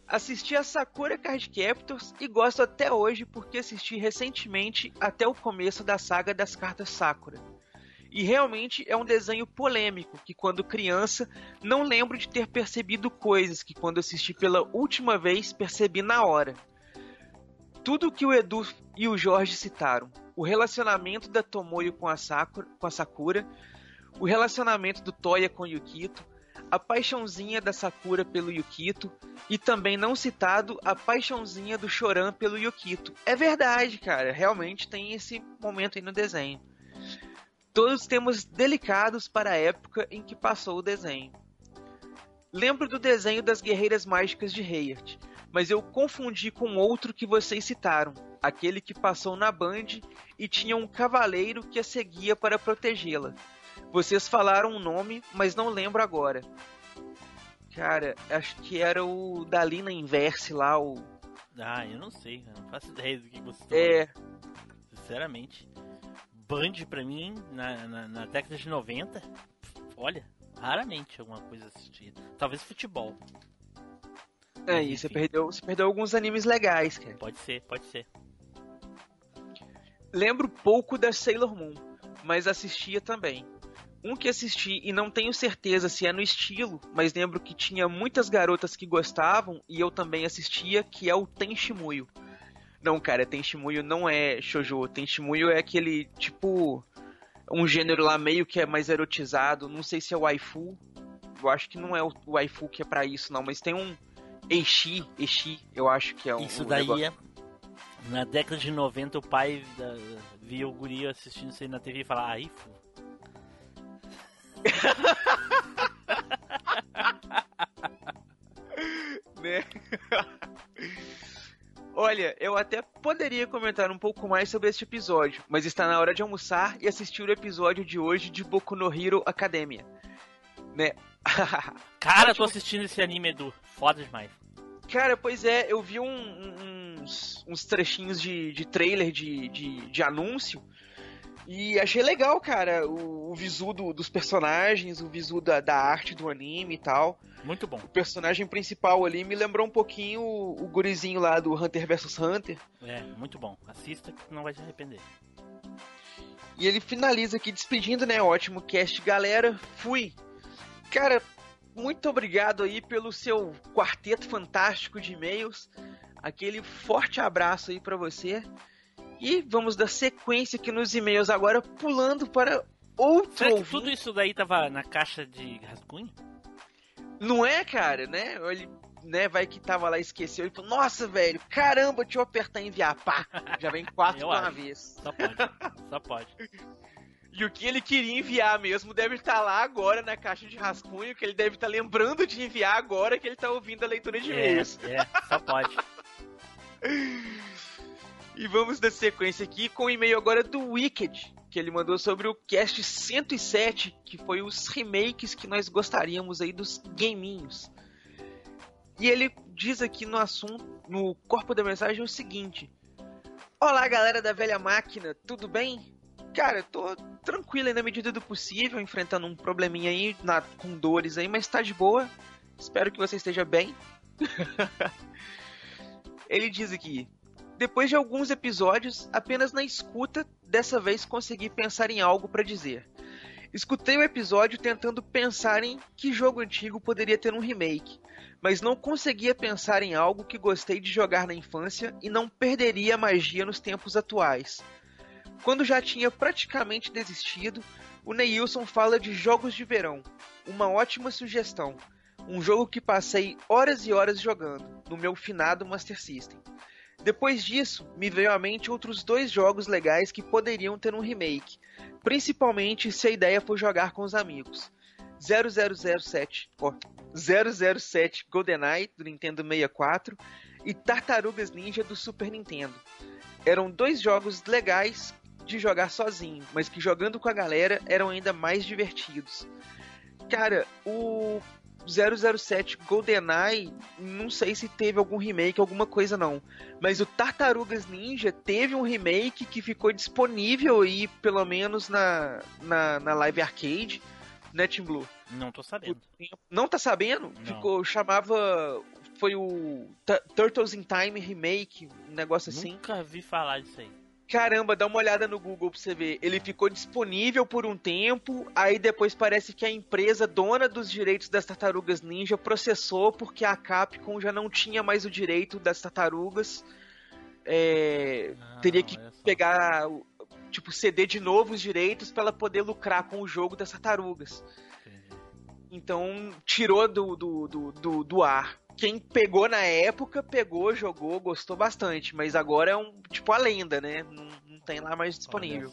Assisti a Sakura Card Captors e gosto até hoje porque assisti recentemente até o começo da saga das cartas Sakura. E realmente é um desenho polêmico que quando criança não lembro de ter percebido coisas que quando assisti pela última vez percebi na hora. Tudo que o Edu e o Jorge citaram, o relacionamento da Tomoyo com a Sakura, com a Sakura o relacionamento do Toya com Yukito, a paixãozinha da Sakura pelo Yukito e também não citado a paixãozinha do Choran pelo Yukito. É verdade, cara, realmente tem esse momento aí no desenho. Todos temas delicados para a época em que passou o desenho. Lembro do desenho das Guerreiras Mágicas de Heart, mas eu confundi com outro que vocês citaram, aquele que passou na Band e tinha um cavaleiro que a seguia para protegê-la. Vocês falaram um nome, mas não lembro agora. Cara, acho que era o da Lina Inverse lá, o. Ah, eu não sei, cara. Não faço ideia do que você É. Sinceramente. Band pra mim, na, na, na década de 90, olha, raramente alguma coisa assistida. Talvez futebol. Aí, você enfim. perdeu, você perdeu alguns animes legais, cara. Pode ser, pode ser. Lembro pouco da Sailor Moon, mas assistia também. Um que assisti e não tenho certeza se é no estilo, mas lembro que tinha muitas garotas que gostavam e eu também assistia, que é o Tenshimuyo. Não, cara, Tenshimuyo não é shoujo. Tenshimuyo é aquele tipo um gênero lá meio que é mais erotizado. Não sei se é waifu. Eu acho que não é o waifu que é pra isso, não. Mas tem um Eishi, Eishi, eu acho que é um. Isso um daí negócio. é. Na década de 90, o pai da, via o guri assistindo isso aí na TV e falava, ai, fu. né? Olha, eu até poderia comentar um pouco mais sobre este episódio, mas está na hora de almoçar e assistir o episódio de hoje de Boku no Hero Academia. Né? Cara, tô assistindo esse anime, Edu. Foda demais. Cara, pois é, eu vi um- um- uns, uns trechinhos de, de trailer de, de, de anúncio E achei legal, cara, o, o visu do- dos personagens, o visu da, da arte do anime e tal. Muito bom. O personagem principal ali me lembrou um pouquinho o, o gurizinho lá do Hunter vs Hunter. É, muito bom. Assista que não vai se arrepender. E ele finaliza aqui despedindo, né? Ótimo cast, galera. Fui. Cara, muito obrigado aí pelo seu quarteto fantástico de e-mails. Aquele forte abraço aí pra você. E vamos dar sequência aqui nos e-mails agora, pulando para outro Será que ouvinte. tudo isso daí tava na caixa de rascunho? Não é, cara, né? Ele, né, vai que tava lá e esqueceu. Ele falou, nossa, velho, caramba, deixa eu apertar enviar. Pá, já vem quatro de uma vez. Só pode. Só pode. E o que ele queria enviar mesmo deve estar lá agora na caixa de rascunho, que ele deve estar lembrando de enviar agora que ele tá ouvindo a leitura de É, e-mails. é, só pode. E vamos dar sequência aqui com o e-mail agora do Wicked, que ele mandou sobre o cast 107, que foi os remakes que nós gostaríamos aí dos gaminhos. E ele diz aqui no assunto, no corpo da mensagem o seguinte: Olá, galera da velha máquina, tudo bem? Cara, eu tô tranquilo aí na medida do possível, enfrentando um probleminha aí na- com dores aí, mas tá de boa. Espero que você esteja bem. Ele diz aqui: depois de alguns episódios, apenas na escuta, dessa vez consegui pensar em algo para dizer. Escutei o episódio tentando pensar em que jogo antigo poderia ter um remake, mas não conseguia pensar em algo que gostei de jogar na infância e não perderia a magia nos tempos atuais. Quando já tinha praticamente desistido, o Neilson fala de jogos de verão. Uma ótima sugestão. Um jogo que passei horas e horas jogando, no meu finado Master System. Depois disso, me veio à mente outros dois jogos legais que poderiam ter um remake, principalmente se a ideia for jogar com os amigos. 0007, ó, 007 GoldenEye do Nintendo 64 e Tartarugas Ninja do Super Nintendo. Eram dois jogos legais de jogar sozinho, mas que jogando com a galera eram ainda mais divertidos. Cara, o 007 GoldenEye, não sei se teve algum remake, alguma coisa não. Mas o Tartarugas Ninja teve um remake que ficou disponível aí, pelo menos na, na, na Live Arcade, né, Team Blue? Não tô sabendo. Não tá sabendo? Não. Ficou, chamava. Foi o Tu- Turtles in Time Remake, um negócio assim. Nunca vi falar disso aí. Caramba, dá uma olhada no Google pra você ver. Ele ficou disponível por um tempo, aí depois parece que a empresa dona dos direitos das tartarugas ninja processou porque a Capcom já não tinha mais o direito das tartarugas. É, Ah, teria que pegar, tipo, ceder de novo os direitos pra ela poder lucrar com o jogo das tartarugas. Entendi. Então tirou do, do, do, do, do ar. Quem pegou na época, pegou, jogou, gostou bastante. Mas agora é um tipo a lenda, né? Não, não tem lá mais disponível.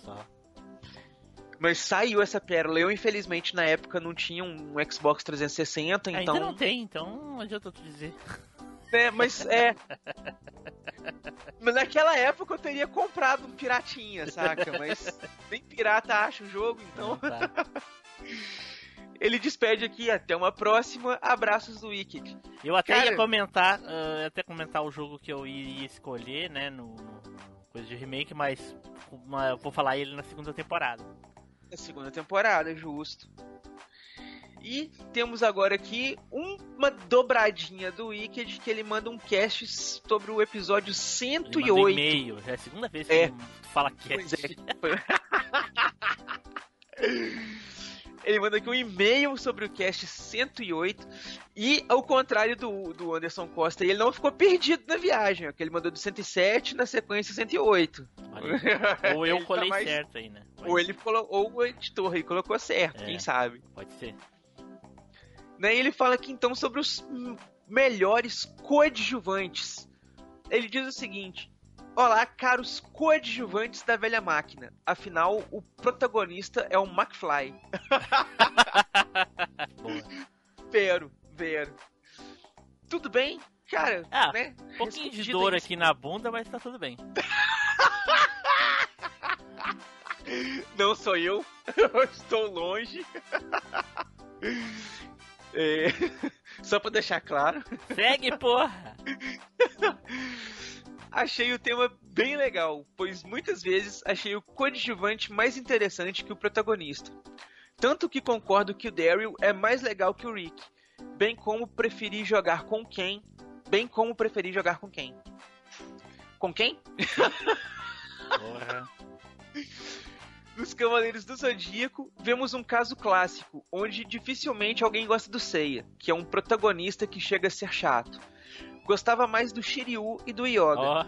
Mas saiu essa pérola. Eu, infelizmente, na época não tinha um Xbox 360, Ainda então. não tem, então não adianta te dizer. né, mas é. Mas naquela época eu teria comprado um piratinha, saca? Mas nem pirata acha o jogo, então. Não tá. Ele despede aqui, até uma próxima. Abraços do Wicked. Eu até Cara- ia comentar, ah, ia até comentar o jogo que eu iria escolher, né, no, coisa de remake, mas uma- eu vou falar ele na segunda temporada. Na segunda temporada, justo. E temos agora aqui uma dobradinha do Wicked que ele manda um cast sobre o episódio Ele 108. mandou e-mail, é a segunda vez que É. ele fala que Pois é. Ele manda aqui um e-mail sobre o cast 108 e ao contrário do, do Anderson Costa, ele não ficou perdido na viagem, ó, que ele mandou do 107 na sequência 108. Ou eu tá colei mais- certo aí, né? Ou ele ou o editor aí colocou certo, É. quem sabe. Pode ser. Né, ele fala aqui então sobre os melhores coadjuvantes. Ele diz o seguinte: Olá, caros coadjuvantes da velha máquina. Afinal, o protagonista é o McFly. Vero, vero. Tudo bem? Cara, Ah, né? Um pouquinho de dor aqui na bunda, mas tá tudo bem. Não sou eu. Eu estou longe. É, Só pra deixar claro. Segue, porra! Achei o tema bem legal, pois muitas vezes achei o coadjuvante mais interessante que o protagonista. Tanto que concordo que o Daryl é mais legal que o Rick, bem como preferi jogar com quem, bem como preferi jogar com quem. Com quem? Porra. Nos Cavaleiros do Zodíaco, vemos um caso clássico, onde dificilmente alguém gosta do Seiya, que é um protagonista que chega a ser chato. Gostava mais do Shiryu e do Yoga.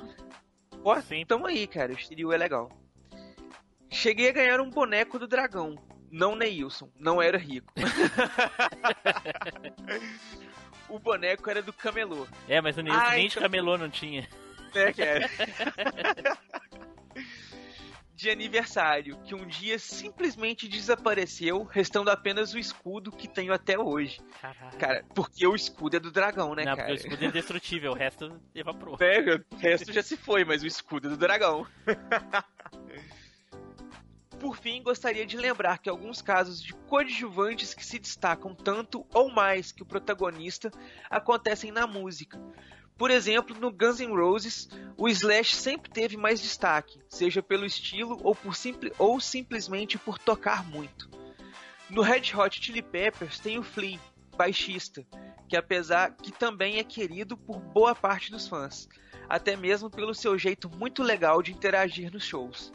Ó, Sim. tamo aí, cara. O Shiryu é legal. Cheguei a ganhar um boneco do dragão. Não Neilson. Não era rico. o boneco era do camelô. é, mas o Nilson Ah, nem de então- camelô não tinha. Né, cara? De aniversário, que um dia simplesmente desapareceu, restando apenas o escudo que tenho até hoje. Caralho. Cara, porque o escudo é do dragão, né, não, cara? porque o escudo é indestrutível, o resto evaporou. Pega, o resto já se foi, mas o escudo é do dragão. Por fim, gostaria de lembrar que alguns casos de coadjuvantes que se destacam tanto ou mais que o protagonista acontecem na música. Por exemplo, no Guns N' Roses, o Slash sempre teve mais destaque, seja pelo estilo ou, por ou simplesmente por tocar muito. No Red Hot Chili Peppers tem o Flea, baixista, que apesar que também é querido por boa parte dos fãs, até mesmo pelo seu jeito muito legal de interagir nos shows.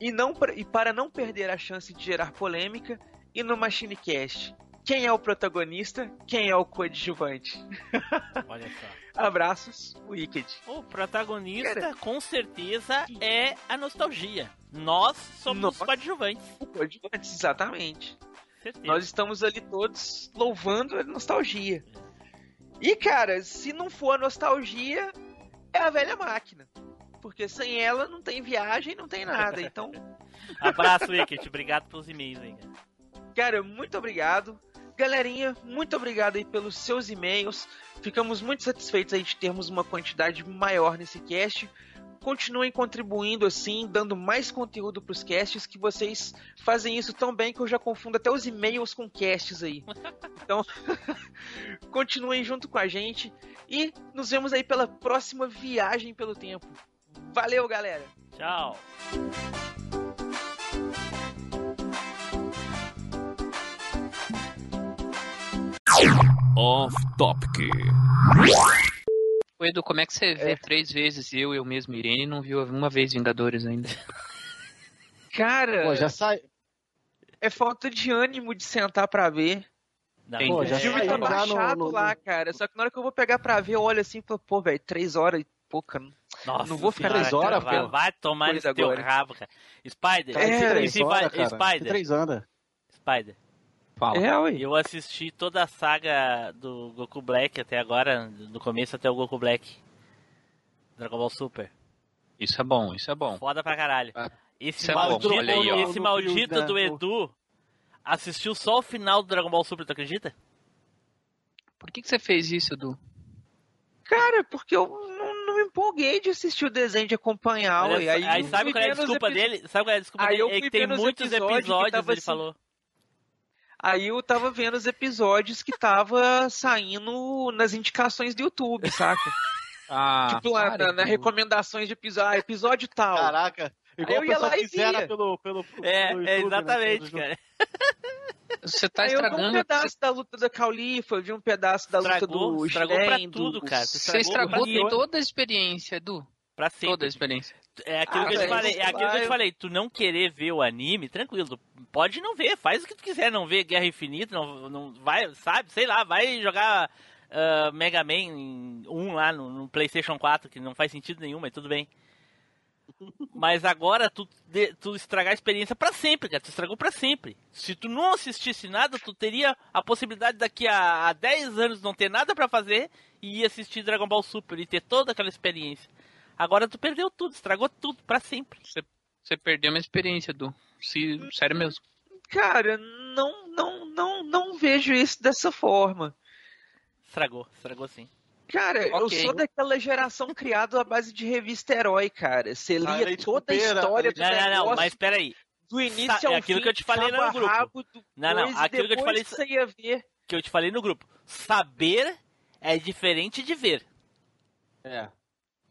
E, não, e para não perder a chance de gerar polêmica, e no Machine Cast, quem é o protagonista, quem é o coadjuvante? Olha só. Abraços, Wicked. O protagonista, Cara. com certeza, é a nostalgia. Nós somos Nós. os coadjuvantes. O coadjuvante, exatamente. Certeza. Nós estamos ali todos louvando a nostalgia. E, cara, se não for a nostalgia, é a velha máquina. Porque sem ela não tem viagem, não tem nada. Então, Abraço, Wicked. Obrigado pelos e-mails aí, cara. muito obrigado. Galerinha, muito obrigado aí pelos seus e-mails. Ficamos muito satisfeitos aí de termos uma quantidade maior nesse cast. Continuem contribuindo assim, dando mais conteúdo pros casts, que vocês fazem isso tão bem que eu já confundo até os e-mails com casts aí. Então, continuem junto com a gente e nos vemos aí pela próxima viagem pelo tempo. Valeu, galera! Tchau. Off Topic. Edu, como é que você vê três vezes eu e eu mesmo, Irene, e não viu uma vez Vingadores ainda? Cara, Pô, já sai. é falta de ânimo de sentar pra ver. Não, Pô, O já filme saiu tá já no- baixado no- lá, cara. Só que na hora que eu vou pegar pra ver, eu olho assim e falo, pô, velho, três horas e pouca. Nossa não vou ficar três horas, cara, vai, pô. vai tomar no teu agora. rabo, cara. Spider, É, três horas, vai- cara. Spider. Três horas. Spider. Fala. É, ué. Eu assisti toda a saga do Goku Black até agora, do começo até o Goku Black. Dragon Ball Super. Isso é bom, isso é bom. Foda pra caralho. Ah, Esse isso é maldito, aí, esse maldito do Edu assistiu só o final do Dragon Ball Super, tu acredita? Por que, que você fez isso, Edu? Cara, porque eu não, não me empolguei de assistir o desenho de acompanhar. Olha só, aí, aí sabe qual é a desculpa epi- dele? Sabe qual é a desculpa Aí dele? eu É que tem muitos episódios que episódios, tava ele assim, falou. Aí eu tava vendo os episódios que tava saindo nas indicações do YouTube, saca? Ah, tipo, lá na, na recomendações de episódio, ah, episódio tal. Caraca. Igual eu o ia pessoal lá e fizeram via. pelo, pelo, pelo É, YouTube, é né, exatamente, pelo- cara. Você tá Aí eu vi um estragando. pedaço da luta da Caulifa, eu vi um pedaço da luta Estragou, do estragou pra Shen, tudo, do... cara. Você estragou pra- toda a experiência, Edu. pra Toda a sempre. experiência. É aquilo Ah, que eu te falei, é aquilo que eu te falei, tu não querer ver o anime, tranquilo, pode não ver, faz o que tu quiser, não ver Guerra Infinita, não, não vai, sabe, sei lá, vai jogar ah, Mega Man 1 lá no, no Playstation 4, que não faz sentido nenhum, mas tudo bem. Mas agora tu, de- tu estragar a experiência pra sempre, cara. Tu estragou pra sempre. Se tu não assistisse nada, tu teria a possibilidade daqui a, a 10 anos não ter nada pra fazer e ir assistir Dragon Ball Super e ter toda aquela experiência. Agora tu perdeu tudo, estragou tudo pra sempre. Você perdeu uma experiência, Edu. Se, sério mesmo. Cara, não, não, não, não vejo isso dessa forma. Estragou, estragou sim. Cara, eu Ok. sou daquela geração criada à base de revista herói, cara. Você lia leite toda a história do Não, não, não, mas peraí. do início Sa- ao é aquilo fim, que eu te falei no grupo. do Não, não, aquilo que eu te falei- Você ia ver. Que eu te falei no grupo. Saber é diferente de ver. É.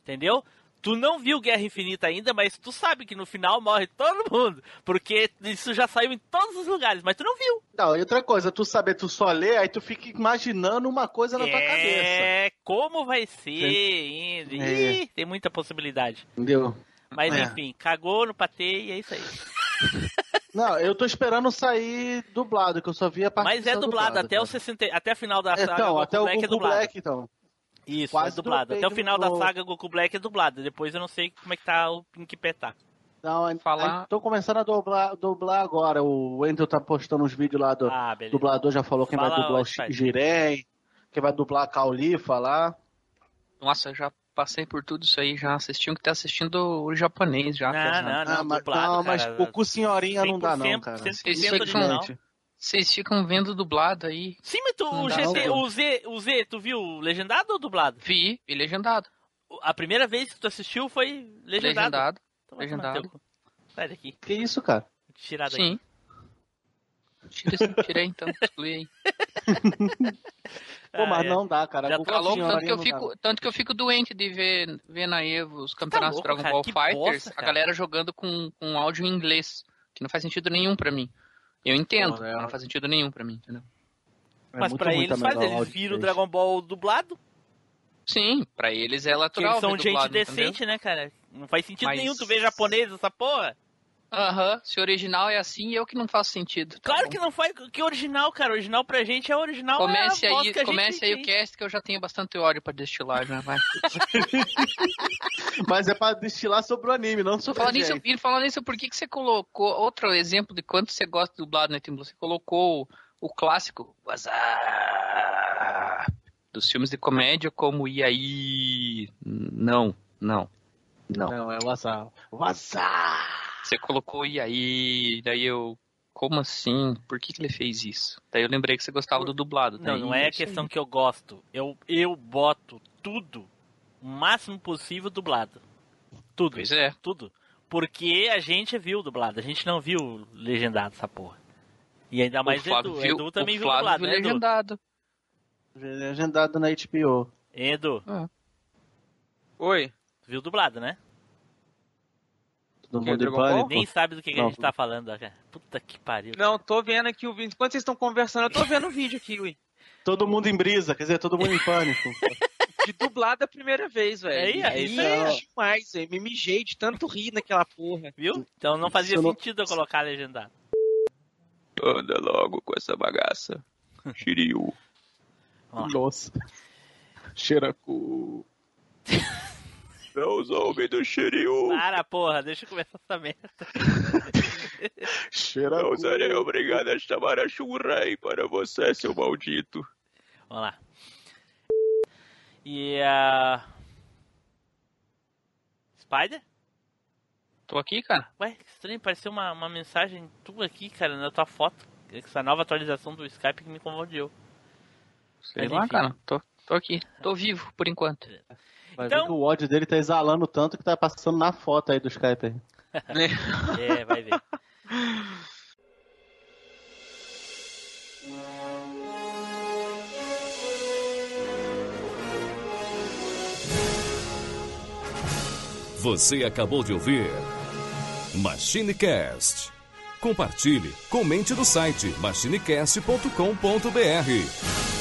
Entendeu? Tu não viu Guerra Infinita ainda, mas tu sabe que no final morre todo mundo. Porque isso já saiu em todos os lugares, mas tu não viu. Não, e outra coisa, tu saber, tu só lê, aí tu fica imaginando uma coisa na tua cabeça. É, como vai ser ainda? É. Ih, tem muita possibilidade. Entendeu? Mas É. enfim, cagou no patê e é isso aí. Não, eu tô esperando sair dublado, que eu só vi a parte Mas é dublado, até o 60, até a final da saga Então, até o Black é dublado. Black, então. Isso, Quase é dublado. Até o do- final da saga Goku Black é dublado. Depois eu não sei como é que tá o em que pé tá. Não, aí- Falar- aí tô começando a dublar, dublar agora. O Wendel tá postando uns vídeos lá do Ah, dublador, já falou quem vai Fala, dublar o. Jiren, quem vai dublar a Caulifa lá. Nossa, eu já passei por tudo isso aí, já assisti um que tá assistindo o japonês já. Não, pesado. não, não, Ah, mas, dublado, não, mas cara. Goku Senhorinha não dá não, 100%, cara. 100% Isso original. Infelizmente. Vocês ficam vendo dublado aí. Sim, mas tu, o GT, o Z, o Z, tu viu legendado ou dublado? Vi, vi legendado. A primeira vez que tu assistiu foi legendado. Legendado. Então legendado. Sai daqui. Que isso, cara? Tirar daqui. Sim. Tira esse- Tirei então, exclui aí. Pô, mas Ah, é. não dá, cara. Já tá Falou, tanto que eu fico, tanto que eu fico doente de ver, ver na Evo os campeonatos louco, Dragon cara? Ball Fighters, bosta, a galera jogando com, com áudio em inglês, que não faz sentido nenhum pra mim. Eu entendo, Pô, é- não faz sentido nenhum pra mim, entendeu? É Mas muito pra eles faz, eles viram o. Dragon Ball dublado. Sim, pra eles é Porque natural. eles são ver gente dublado, entendeu? decente, né, cara? Não faz sentido Mas- nenhum tu ver japonês essa porra. Aham, se o original é assim, eu que não faço sentido. tá Claro bom. que não faz. Que original, cara? Original pra gente é original. Comece é a voz aí, que a gente comece aí o cast que eu já tenho bastante ódio pra destilar já, vai. Mas é pra destilar sobre o anime, não sobre Falando a nisso, gente. e falando nisso, por que, que você colocou outro exemplo de quanto você gosta de dublado Blue? Você colocou o, o clássico WhatsApp dos filmes de comédia como E aí? Não, não, não. Não, é o WhatsApp. Você colocou E aí? Daí eu. Como assim? Por que, que ele fez isso? Daí eu lembrei que você gostava do dublado. Não, daí não é a questão que eu gosto. Eu, eu boto tudo o máximo possível dublado. Tudo. Pois é. Tudo. Porque a gente viu dublado, a gente não viu legendado essa porra. E ainda mais o Flávio Edu. viu, Edu também o viu dublado, viu né, Edu? legendado. Legendado na HBO. Edu, Oi. tu viu dublado, né? Todo Que, mundo pânico. Nem sabe do que, que a gente tá falando, cara. Puta que pariu. Não, tô vendo aqui o vídeo. Enquanto vocês estão conversando, eu tô vendo o vídeo aqui, ui. Todo mundo em brisa, quer dizer, todo mundo em pânico. De dublado a primeira vez, velho. É, é isso Me aí. demais, velho. Me mijei de tanto rir naquela porra. Viu? Então não fazia não- sentido eu colocar legendado. Anda logo com essa bagaça. Shiryu. Nossa. Xeracu. Não zoube do Shiryu. Para, porra, deixa eu começar essa merda. Xeracu. obrigado a chamar a Shurei para você, seu maldito. Vamos lá. E a. Spider? Tô aqui, cara. Ué, que estranho, apareceu uma, uma mensagem tua aqui, cara, na tua foto. Essa nova atualização do Skype que me confundiu. Sei Mas lá, enfim. cara. Tô, tô aqui. Tô vivo, por enquanto. Vai Então- ver que o ódio dele tá exalando tanto que tá passando na foto aí do Skype aí. É, vai ver. Você acabou de ouvir MachineCast. Compartilhe, comente no site machinecast.com.br.